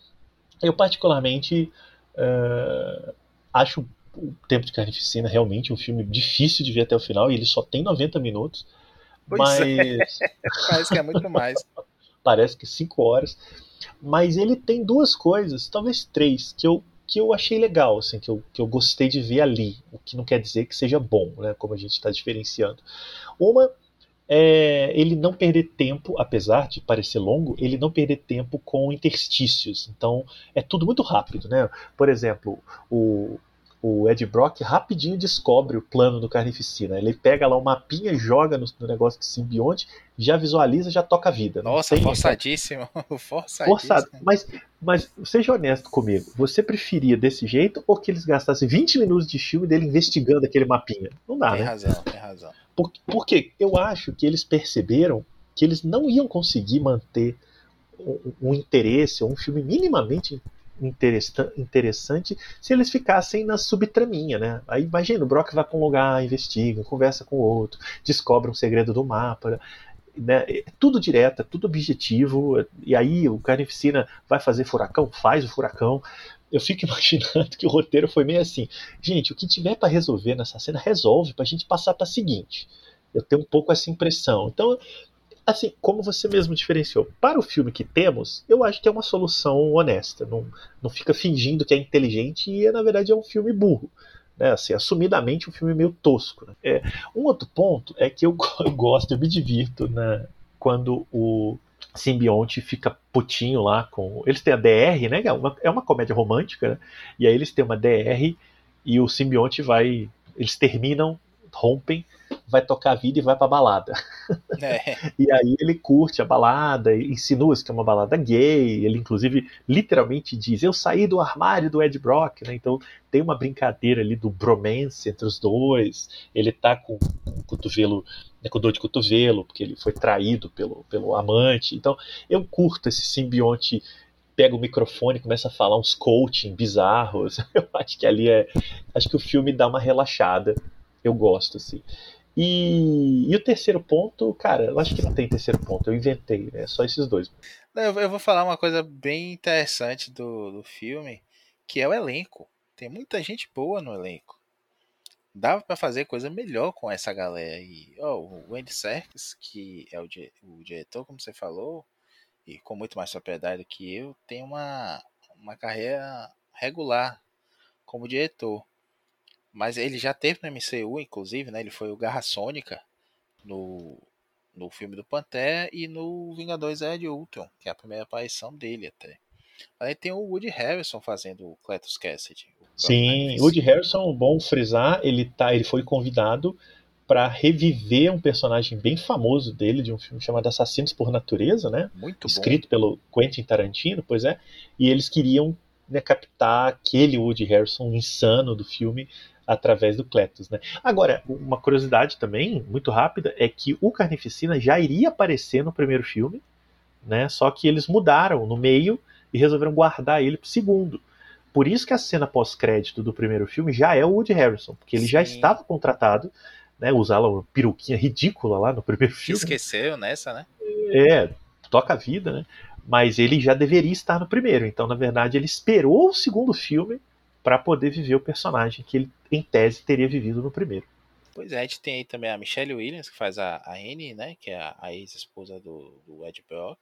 Eu particularmente uh, acho o Tempo de Carnificina realmente um filme difícil de ver até o final, e ele só tem 90 minutos. Pois mas... É. Parece que é muito mais. Parece que 5 horas. Mas ele tem duas coisas, talvez três, que eu que eu achei legal, assim, que eu, que eu gostei de ver ali, o que não quer dizer que seja bom, né, como a gente está diferenciando. Uma é ele não perder tempo, apesar de parecer longo, ele não perder tempo com interstícios. Então é tudo muito rápido, né? Por exemplo, o, o Ed Brock rapidinho descobre o plano do Carnificina. Ele pega lá o mapinha, joga no, no negócio de simbionte, já visualiza, já toca a vida. Nossa, forçadíssimo. forçadíssimo. Forçado. Mas, mas seja honesto comigo, você preferia desse jeito ou que eles gastassem 20 minutos de filme dele investigando aquele mapinha? Não dá, tem né? Tem razão, tem razão. Por, porque eu acho que eles perceberam que eles não iam conseguir manter um, um interesse, um filme minimamente interessante se eles ficassem na subtraminha, né? Aí imagina, o Brock vai para um lugar, investiga, conversa com o outro, descobre um segredo do mapa, né? É tudo direto, é tudo objetivo, e aí o Carnificina vai fazer furacão, faz o furacão. Eu fico imaginando que o roteiro foi meio assim, gente, o que tiver para resolver nessa cena, resolve para a gente passar para a seguinte. Eu tenho um pouco essa impressão. Então, assim, como você mesmo diferenciou, para o filme que temos, eu acho que é uma solução honesta. Não, não fica fingindo que é inteligente e, na verdade, é um filme burro. Né, assim, assumidamente um filme meio tosco. Né? É, um outro ponto é que eu, eu gosto, eu me divirto né, quando o simbionte fica putinho lá com. Eles têm a DR, né? É uma, é uma comédia romântica, né? E aí eles têm uma DR e o simbionte vai. Eles terminam, rompem vai tocar a vida e vai pra balada. É. e aí ele curte a balada, insinua-se que é uma balada gay, ele inclusive literalmente diz, eu saí do armário do Ed Brock, né? Então tem uma brincadeira ali do bromance entre os dois, ele tá com, com o cotovelo, né, com dor de cotovelo, porque ele foi traído pelo, pelo amante, então eu curto esse simbionte pega o microfone e começa a falar uns coaching bizarros. Eu acho que ali é. Acho que o filme dá uma relaxada. Eu gosto, assim. E, e, o terceiro ponto, cara, eu acho que não tem terceiro ponto, eu inventei, é só esses dois. Eu vou falar uma coisa bem interessante do, do filme, que é o elenco. Tem muita gente boa no elenco. Dava para fazer coisa melhor com essa galera aí. Oh, o Andy Serkis, que é o, o diretor, como você falou, e com muito mais propriedade que eu, tem uma, uma carreira regular como diretor. Mas ele já teve no MCU, inclusive, né? Ele foi o Garra Sônica no, no filme do Pantera e no Vingadores Era de Ultron, que é a primeira aparição dele até. Aí tem o Woody Harrison fazendo o Cletus Cassidy. O Sim, Woody Harrison, bom frisar, ele, tá, ele foi convidado para reviver um personagem bem famoso dele, de um filme chamado Assassinos por Natureza, né? Muito Escrito bom. pelo Quentin Tarantino, pois é. E eles queriam né, captar aquele Woody Harrison insano do filme através do Cletus, né? Agora, uma curiosidade também, muito rápida, é que o Carnificina já iria aparecer no primeiro filme, né? Só que eles mudaram no meio e resolveram guardar ele pro segundo. Por isso que a cena pós-crédito do primeiro filme já é o Woody Harrison, porque ele Sim. já estava contratado, né? Usar uma peruquinha ridícula lá no primeiro filme. Esqueceu nessa, né? É, toca a vida, né? Mas ele já deveria estar no primeiro. Então, na verdade, ele esperou o segundo filme para poder viver o personagem que ele, em tese, teria vivido no primeiro. Pois é, a gente tem aí também a Michelle Williams, que faz a, a Annie, né? Que é a, a ex-esposa do, do Ed Brock.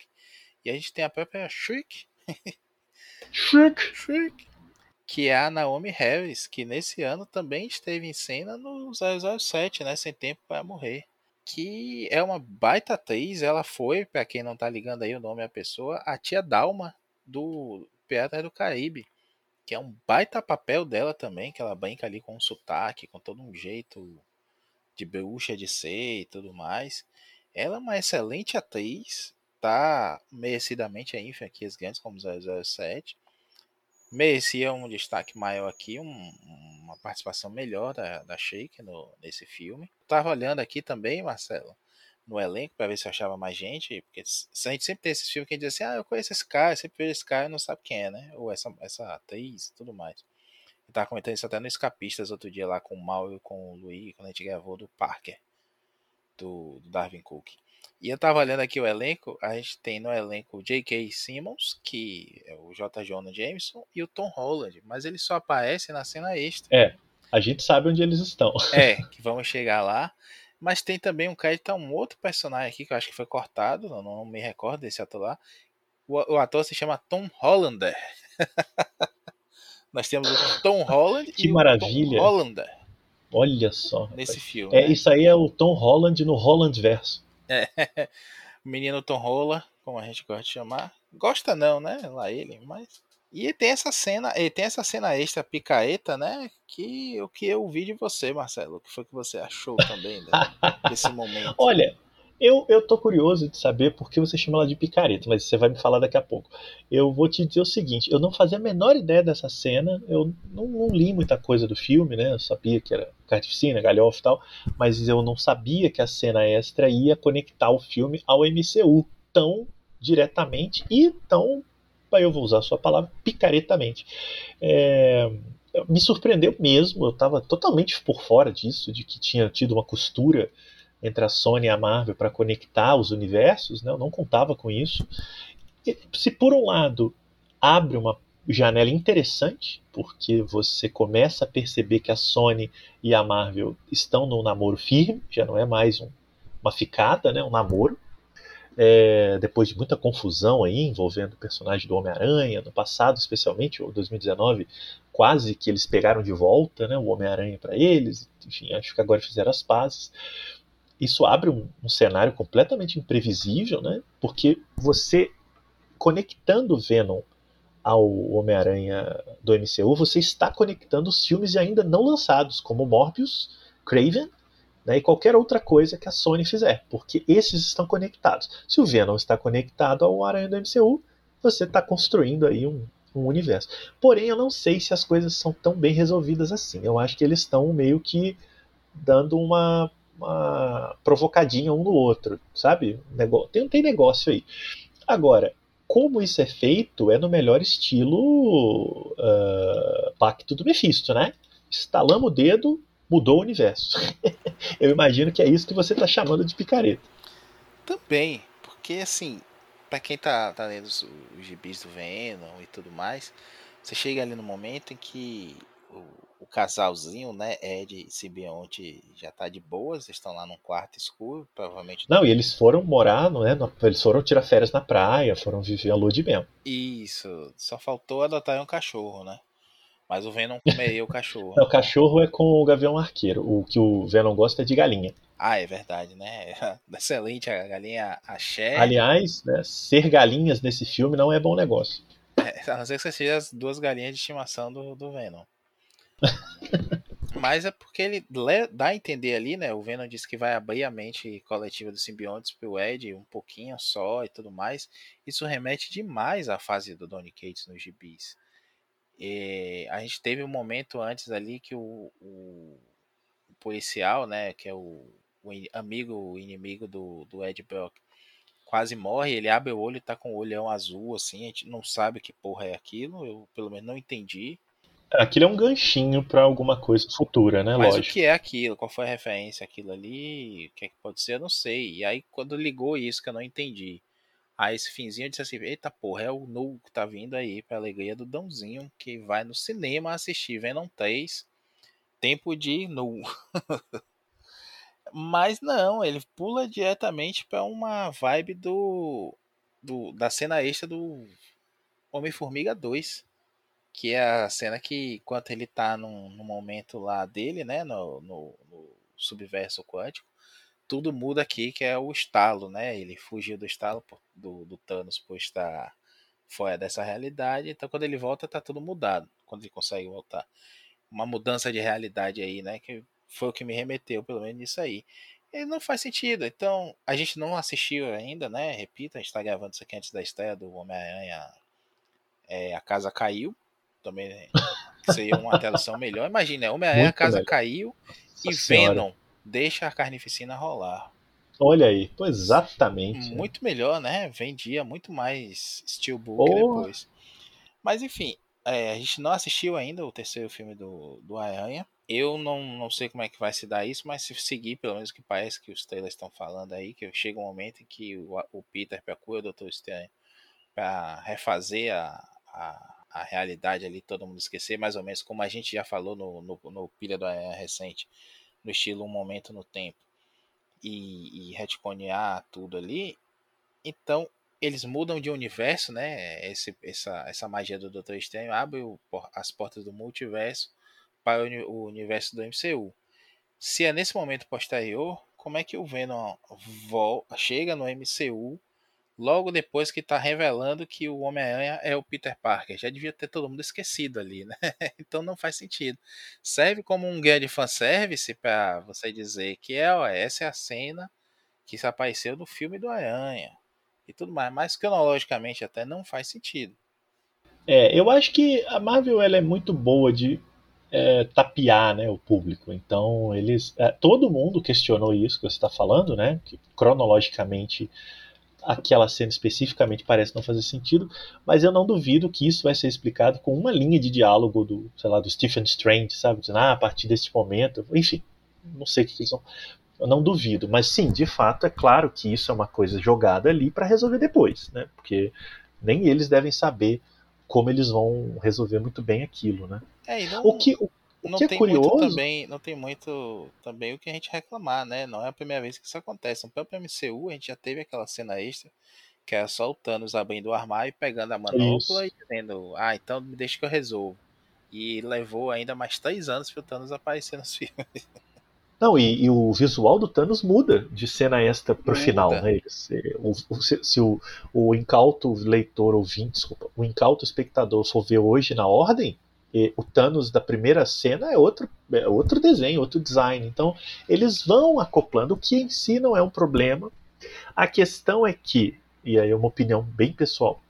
E a gente tem a própria Shriek. Shriek! Shriek! que é a Naomi Harris, que nesse ano também esteve em cena no 007, né? Sem Tempo para Morrer. Que é uma baita atriz, ela foi, para quem não tá ligando aí o nome da pessoa, a tia Dalma do Piratas do Caribe. Que é um baita papel dela também, que ela brinca ali com um sotaque, com todo um jeito de bruxa de ser e tudo mais. Ela é uma excelente atriz, tá merecidamente aí em franquias grandes como 007 merecia um destaque maior aqui, um, uma participação melhor da, da Sheik no, nesse filme. Tava olhando aqui também, Marcelo, no elenco para ver se eu achava mais gente, porque a gente sempre tem esses filmes que a gente diz assim, ah, eu conheço esse cara, sempre vejo esse cara e não sabe quem é, né? Ou essa, essa atriz e tudo mais. Eu tava comentando isso até no Escapistas outro dia lá com o Mal e com o Luiz, quando a gente gravou do Parker, do, do Darwin Cook. E eu tava olhando aqui o elenco, a gente tem no elenco J.K. Simmons, que é o J. Jonah Jameson, e o Tom Holland, mas ele só aparece na cena extra. É, a gente sabe onde eles estão. É, que vamos chegar lá. Mas tem também um crédito a um outro personagem aqui, que eu acho que foi cortado, não, não me recordo desse ator lá. O, o ator se chama Tom Hollander. Nós temos o Tom Holland que e maravilha. o Tom Hollander. Olha só. Nesse filme. É, né? Isso aí é o Tom Holland no Holland verso. É. O menino Tom Rola, como a gente gosta de chamar. Gosta não, né? Lá ele, mas. E tem essa cena, e tem essa cena extra picaeta, né? Que o que eu vi de você, Marcelo. O que foi que você achou também né, desse momento? Olha, eu, eu tô curioso de saber por que você chama ela de picareta, mas você vai me falar daqui a pouco. Eu vou te dizer o seguinte: eu não fazia a menor ideia dessa cena, eu não, não li muita coisa do filme, né? Eu sabia que era carnificina, galhofa e tal, mas eu não sabia que a cena extra ia conectar o filme ao MCU tão diretamente e tão, eu vou usar a sua palavra, picaretamente. É, me surpreendeu mesmo, eu estava totalmente por fora disso, de que tinha tido uma costura entre a Sony e a Marvel para conectar os universos, né? eu não contava com isso. E, se por um lado abre uma janela interessante, porque você começa a perceber que a Sony e a Marvel estão num namoro firme, já não é mais um, uma ficada, né, um namoro. É, depois de muita confusão aí envolvendo o personagem do Homem-Aranha, no passado especialmente, ou 2019, quase que eles pegaram de volta né, o Homem-Aranha para eles, enfim, acho que agora fizeram as pazes. Isso abre um, um cenário completamente imprevisível, né, porque você conectando Venom ao Homem-Aranha do MCU, você está conectando os filmes ainda não lançados, como Morbius, Craven né, e qualquer outra coisa que a Sony fizer, porque esses estão conectados. Se o Venom está conectado ao Aranha do MCU, você está construindo aí um, um universo. Porém, eu não sei se as coisas são tão bem resolvidas assim. Eu acho que eles estão meio que dando uma, uma provocadinha um no outro, sabe? Tem, tem negócio aí. Agora, como isso é feito é no melhor estilo uh, Pacto do Mephisto, né? Estalamos o dedo, mudou o universo. Eu imagino que é isso que você está chamando de picareta. Também, porque assim, para quem tá, tá lendo os, os gibis do Venom e tudo mais, você chega ali no momento em que o, o casalzinho, né, Ed e Simbionte já tá de boas, estão lá num quarto escuro, provavelmente. Não, e eles foram morar, não é? Eles foram tirar férias na praia, foram viver a lua de mel. Isso, só faltou adotar um cachorro, né? Mas o Venom comeria o cachorro. Não, o cachorro é com o Gavião Arqueiro. O que o Venom gosta é de galinha. Ah, é verdade, né? Excelente a galinha axé. Aliás, né, ser galinhas nesse filme não é bom negócio. É, a não ser que você seja as duas galinhas de estimação do, do Venom. Mas é porque ele dá a entender ali, né? O Venom disse que vai abrir a mente coletiva dos simbiontes pro Ed um pouquinho só e tudo mais. Isso remete demais à fase do Donny Cates nos gibis. E a gente teve um momento antes ali que o, o, o policial, né? Que é o, o amigo, o inimigo do, do Ed Brock, quase morre. Ele abre o olho e tá com o olhão azul, assim. A gente não sabe que porra é aquilo. Eu pelo menos não entendi. Aquilo é um ganchinho para alguma coisa futura, né? Mas Lógico. o que é aquilo? Qual foi a referência aquilo ali? O que, é que pode ser? Eu não sei. E aí, quando ligou isso, que eu não entendi. Aí, esse finzinho, eu disse assim: Eita porra, é o Nu que tá vindo aí, pra alegria do Dãozinho, que vai no cinema assistir Venom 3. Tempo de Nu. Mas não, ele pula diretamente para uma vibe do, do da cena extra do Homem-Formiga 2 Que é a cena que, enquanto ele tá num, num momento lá dele, né? No, no, no, subverso quântico, tudo muda aqui, que é o estalo, né? Ele fugiu do estalo do, do Thanos por estar fora dessa realidade. Então, quando ele volta, tá tudo mudado. Quando ele consegue voltar. Uma mudança de realidade aí, né? Que foi o que me remeteu, pelo menos, nisso aí. E não faz sentido. Então, a gente não assistiu ainda, né? Repito, a gente tá gravando isso aqui antes da estreia do Homem-Aranha. É, a casa caiu. Também seria uma tradução melhor. Imagina, Homem-Aranha, a casa melhor. caiu Nossa e senhora. Venom deixa a carnificina rolar. Olha aí, exatamente. Muito melhor, né? Vendia muito mais Steelbook oh. depois. Mas enfim, é, a gente não assistiu ainda o terceiro filme do, do Aranha. Eu não, não sei como é que vai se dar isso, mas se seguir, pelo menos que parece que os trailers estão falando aí, que chega um momento em que o, o Peter procura o Doutor Estranho para refazer a, a, a, realidade ali, todo mundo esquecer, mais ou menos como a gente já falou no, no, no Pilha do Aranha recente, no estilo Um Momento no Tempo, e, e retconear tudo ali. Então, eles mudam de universo, né? Esse, essa, essa magia do Doutor Estranho abre o, as portas do multiverso para o universo do MCU. Se é nesse momento posterior, como é que o Venom chega no MCU logo depois que está revelando que o Homem-Aranha é o Peter Parker? Já devia ter todo mundo esquecido ali, né? então não faz sentido. Serve como um grande fanservice para você dizer que é, ó, essa é a cena que se apareceu no filme do Aranha e tudo mais, mas cronologicamente até não faz sentido. É, eu acho que a Marvel ela é muito boa de é, tapear né, o público. Então, eles. É, todo mundo questionou isso que você está falando, né? Que cronologicamente aquela cena especificamente parece não fazer sentido, mas eu não duvido que isso vai ser explicado com uma linha de diálogo do, sei lá, do Stephen Strange, sabe? Dizendo, ah, a partir desse momento, enfim, não sei o que eles vão. Eu não duvido, mas sim, de fato, é claro que isso é uma coisa jogada ali para resolver depois, né? Porque nem eles devem saber como eles vão resolver muito bem aquilo, né? É, não, o que, o não é tem curioso... muito também, não tem muito também o que a gente reclamar, né? Não é a primeira vez que isso acontece. No próprio MCU a gente já teve aquela cena extra que era só o Thanos abrindo o armário e pegando a manopla isso. e dizendo, ah, então me deixa que eu resolvo. E levou ainda mais três anos para o Thanos aparecer nos filmes. Não, e, e, o visual do Thanos muda de cena extra pro muda. final, né? Se, o, se, se o, o, incauto leitor ouvinte, desculpa, o incauto espectador for ver hoje na ordem, o Thanos da primeira cena é outro, é outro desenho, outro design. Então, eles vão acoplando, o que em si não é um problema. A questão é que, e aí é uma opinião bem pessoal,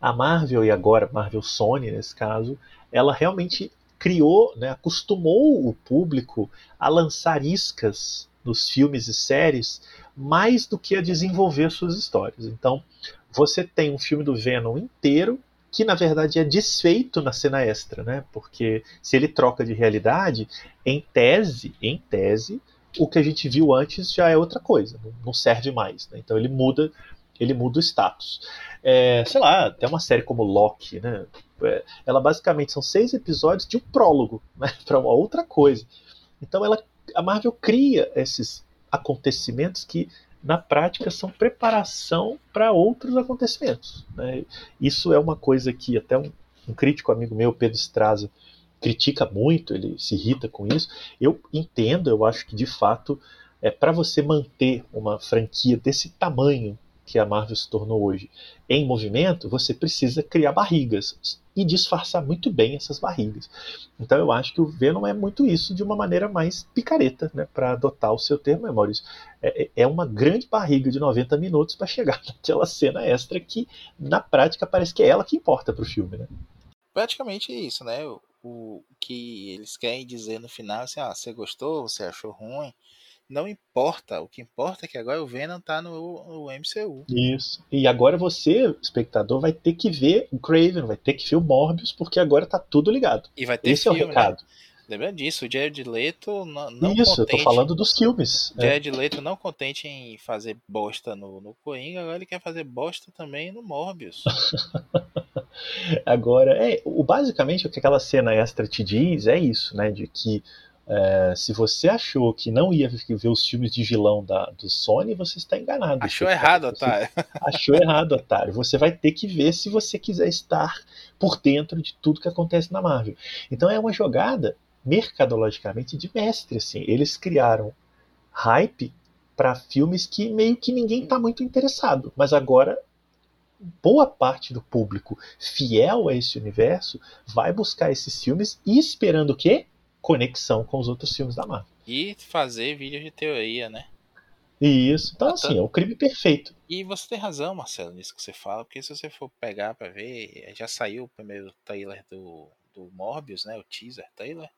a Marvel e agora Marvel Sony nesse caso, ela realmente criou, né, acostumou o público a lançar iscas nos filmes e séries mais do que a desenvolver suas histórias. Então, você tem um filme do Venom inteiro que na verdade é desfeito na cena extra, né? Porque se ele troca de realidade, em tese, em tese, o que a gente viu antes já é outra coisa, não serve mais. Né? Então ele muda, ele muda o status. É, sei lá, até uma série como Loki, né? É, ela basicamente são seis episódios de um prólogo né, para uma outra coisa. Então ela, a Marvel cria esses acontecimentos que na prática são preparação para outros acontecimentos. Né? Isso é uma coisa que até um, um crítico amigo meu, Pedro Straza, critica muito, ele se irrita com isso. Eu entendo, eu acho que de fato é para você manter uma franquia desse tamanho que a Marvel se tornou hoje em movimento, você precisa criar barrigas e disfarçar muito bem essas barrigas. Então eu acho que o Venom é muito isso de uma maneira mais picareta, né, para adotar o seu termo, é, Maurício. É, é, é uma grande barriga de 90 minutos para chegar naquela cena extra que, na prática, parece que é ela que importa para o filme. Né? Praticamente isso, né? O, o que eles querem dizer no final, assim, ah, você gostou, você achou ruim, não importa. O que importa é que agora o Venom tá no, no, MCU. Isso. E agora você, espectador, vai ter que ver o Craven, vai ter que ver o Morbius, porque agora tá tudo ligado. E vai ter Esse filme, é o recado. Né? Lembrando disso, o Jared Leto não, não Isso, contente, eu tô falando dos filmes. É. Jared é. Leto não contente em fazer bosta no, no Coringa, agora ele quer fazer bosta também no Morbius. agora, é, o, basicamente o que aquela cena extra te diz é isso, né? De que É, se você achou que não ia ver os filmes de vilão da, do Sony, você está enganado. Achou errado, você otário. Achou errado, otário. Você vai ter que ver se você quiser estar por dentro de tudo que acontece na Marvel. Então é uma jogada mercadologicamente de mestre. Assim. Eles criaram hype para filmes que meio que ninguém está muito interessado, mas agora boa parte do público fiel a esse universo vai buscar esses filmes e esperando o quê? Conexão com os outros filmes da Marvel. E fazer vídeos de teoria, né? Isso. Então, assim, é o crime perfeito. E você tem razão, Marcelo, nisso que você fala, porque se você for pegar pra ver, já saiu o primeiro trailer do, do Morbius, né? O teaser trailer.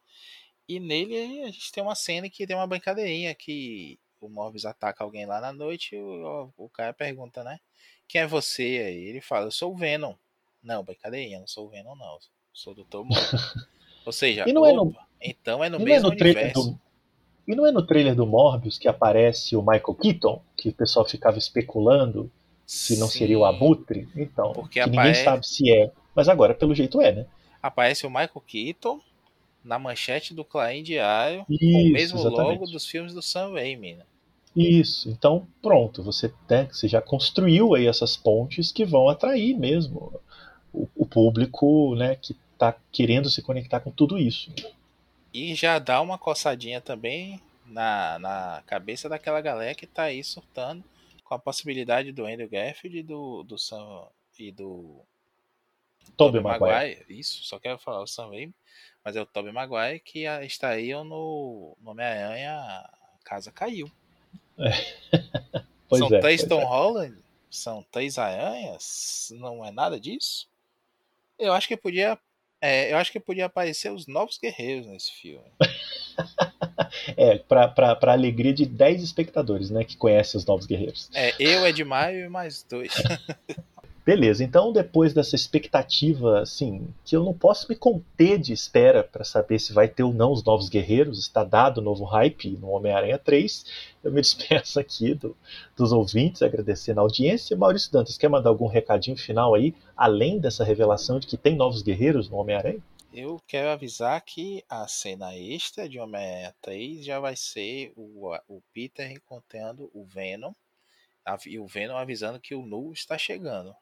E nele a gente tem uma cena que tem uma brincadeirinha que o Morbius ataca alguém lá na noite e o, o cara pergunta, né? Quem é você? Aí ele fala, eu sou o Venom. Não, brincadeirinha, não sou o Venom, não. Sou o Dr. Morbius. Ou seja, e não é no, então é no e mesmo é no universo. Do, e não é no trailer do Morbius que aparece o Michael Keaton, que o pessoal ficava especulando se não Sim, seria o Abutre? Então, Porque que ninguém sabe se é. Mas agora, pelo jeito, é, né? Aparece o Michael Keaton na manchete do Clarim Diário, com o Isso, mesmo exatamente. logo dos filmes do Sam Raimi. Né? Isso. Então, pronto, você, né, você já construiu aí essas pontes que vão atrair mesmo o, o público né, que está querendo se conectar com tudo isso. E já dá uma coçadinha também na, na cabeça daquela galera que tá aí surtando com a possibilidade do Andrew Garfield e do, do Sam e do Tobey Tobey Maguire. Isso, só quero falar o Sam Raimi, mas é o Tobey Maguire que estariam no, no Homem-Aranha Casa Caiu. Pois São é, três Tom é. Holland? São três aranhas? Não é nada disso? Eu acho que podia. É, eu acho que podia aparecer os novos guerreiros nesse filme. É, pra, pra, pra alegria de 10 espectadores, né, que conhecem os Novos Guerreiros. É, eu, Ed Maio e mais dois. Beleza, então depois dessa expectativa, assim, que eu não posso me conter de espera para saber se vai ter ou não os Novos Guerreiros, está dado o novo hype no Homem-Aranha 3, eu me despeço aqui do- dos ouvintes, agradecendo a audiência. Maurício Dantas, quer mandar algum recadinho final aí, além dessa revelação de que tem Novos Guerreiros no Homem-Aranha? Eu quero avisar que a cena extra de Homem-Aranha 3 já vai ser o, o Peter encontrando o Venom. E o Venom avisando que o Nu está chegando.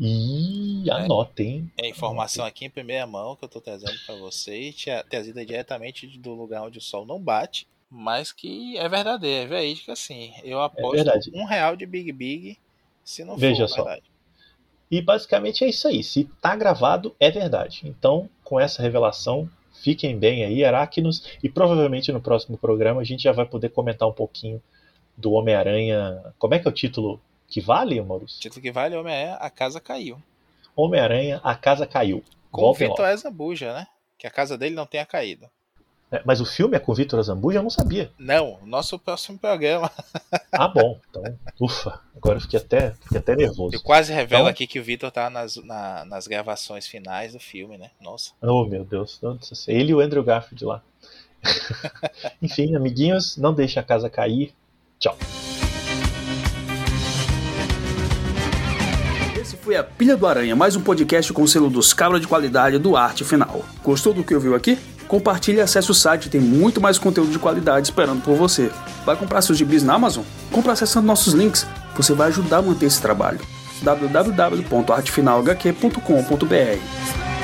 Ih, anota, hein? É informação aqui em primeira mão que eu tô trazendo para vocês, trazida diretamente do lugar onde o sol não bate, mas que é verdadeira, é verídica sim. Eu aposto verdade. um real de Big Big se não Veja for só. verdade. E basicamente é isso aí. Se tá gravado, é verdade. Então, com essa revelação, fiquem bem aí, Aracnos. E provavelmente no próximo programa a gente já vai poder comentar um pouquinho do Homem-Aranha. Como é que é o título que vale, O Maurício? título que vale Homem-Aranha, a casa caiu. Homem-Aranha, a casa caiu. Com o Voltem Vitor. Azambuja, né? Que a casa dele não tenha caído. É, Mas o filme é com o Vitor Azambuja? Eu não sabia. Não, nosso próximo programa. Ah, bom. Então, ufa. Agora eu fiquei até, fiquei até nervoso. Eu quase revelo Então- aqui que o Vitor tá nas, na- nas gravações finais do filme, né? Nossa. Oh, meu Deus. Ele e o Andrew Garfield lá. Enfim, amiguinhos, não deixe a casa cair. Tchau. Foi a Pilha do Aranha, mais um podcast com o selo dos cabras de qualidade do Arte Final. Gostou do que ouviu aqui? Compartilhe e acesse o site, tem muito mais conteúdo de qualidade esperando por você. Vai comprar seus gibis na Amazon? Compre acessando nossos links, você vai ajudar a manter esse trabalho. www.artefinalhq.com.br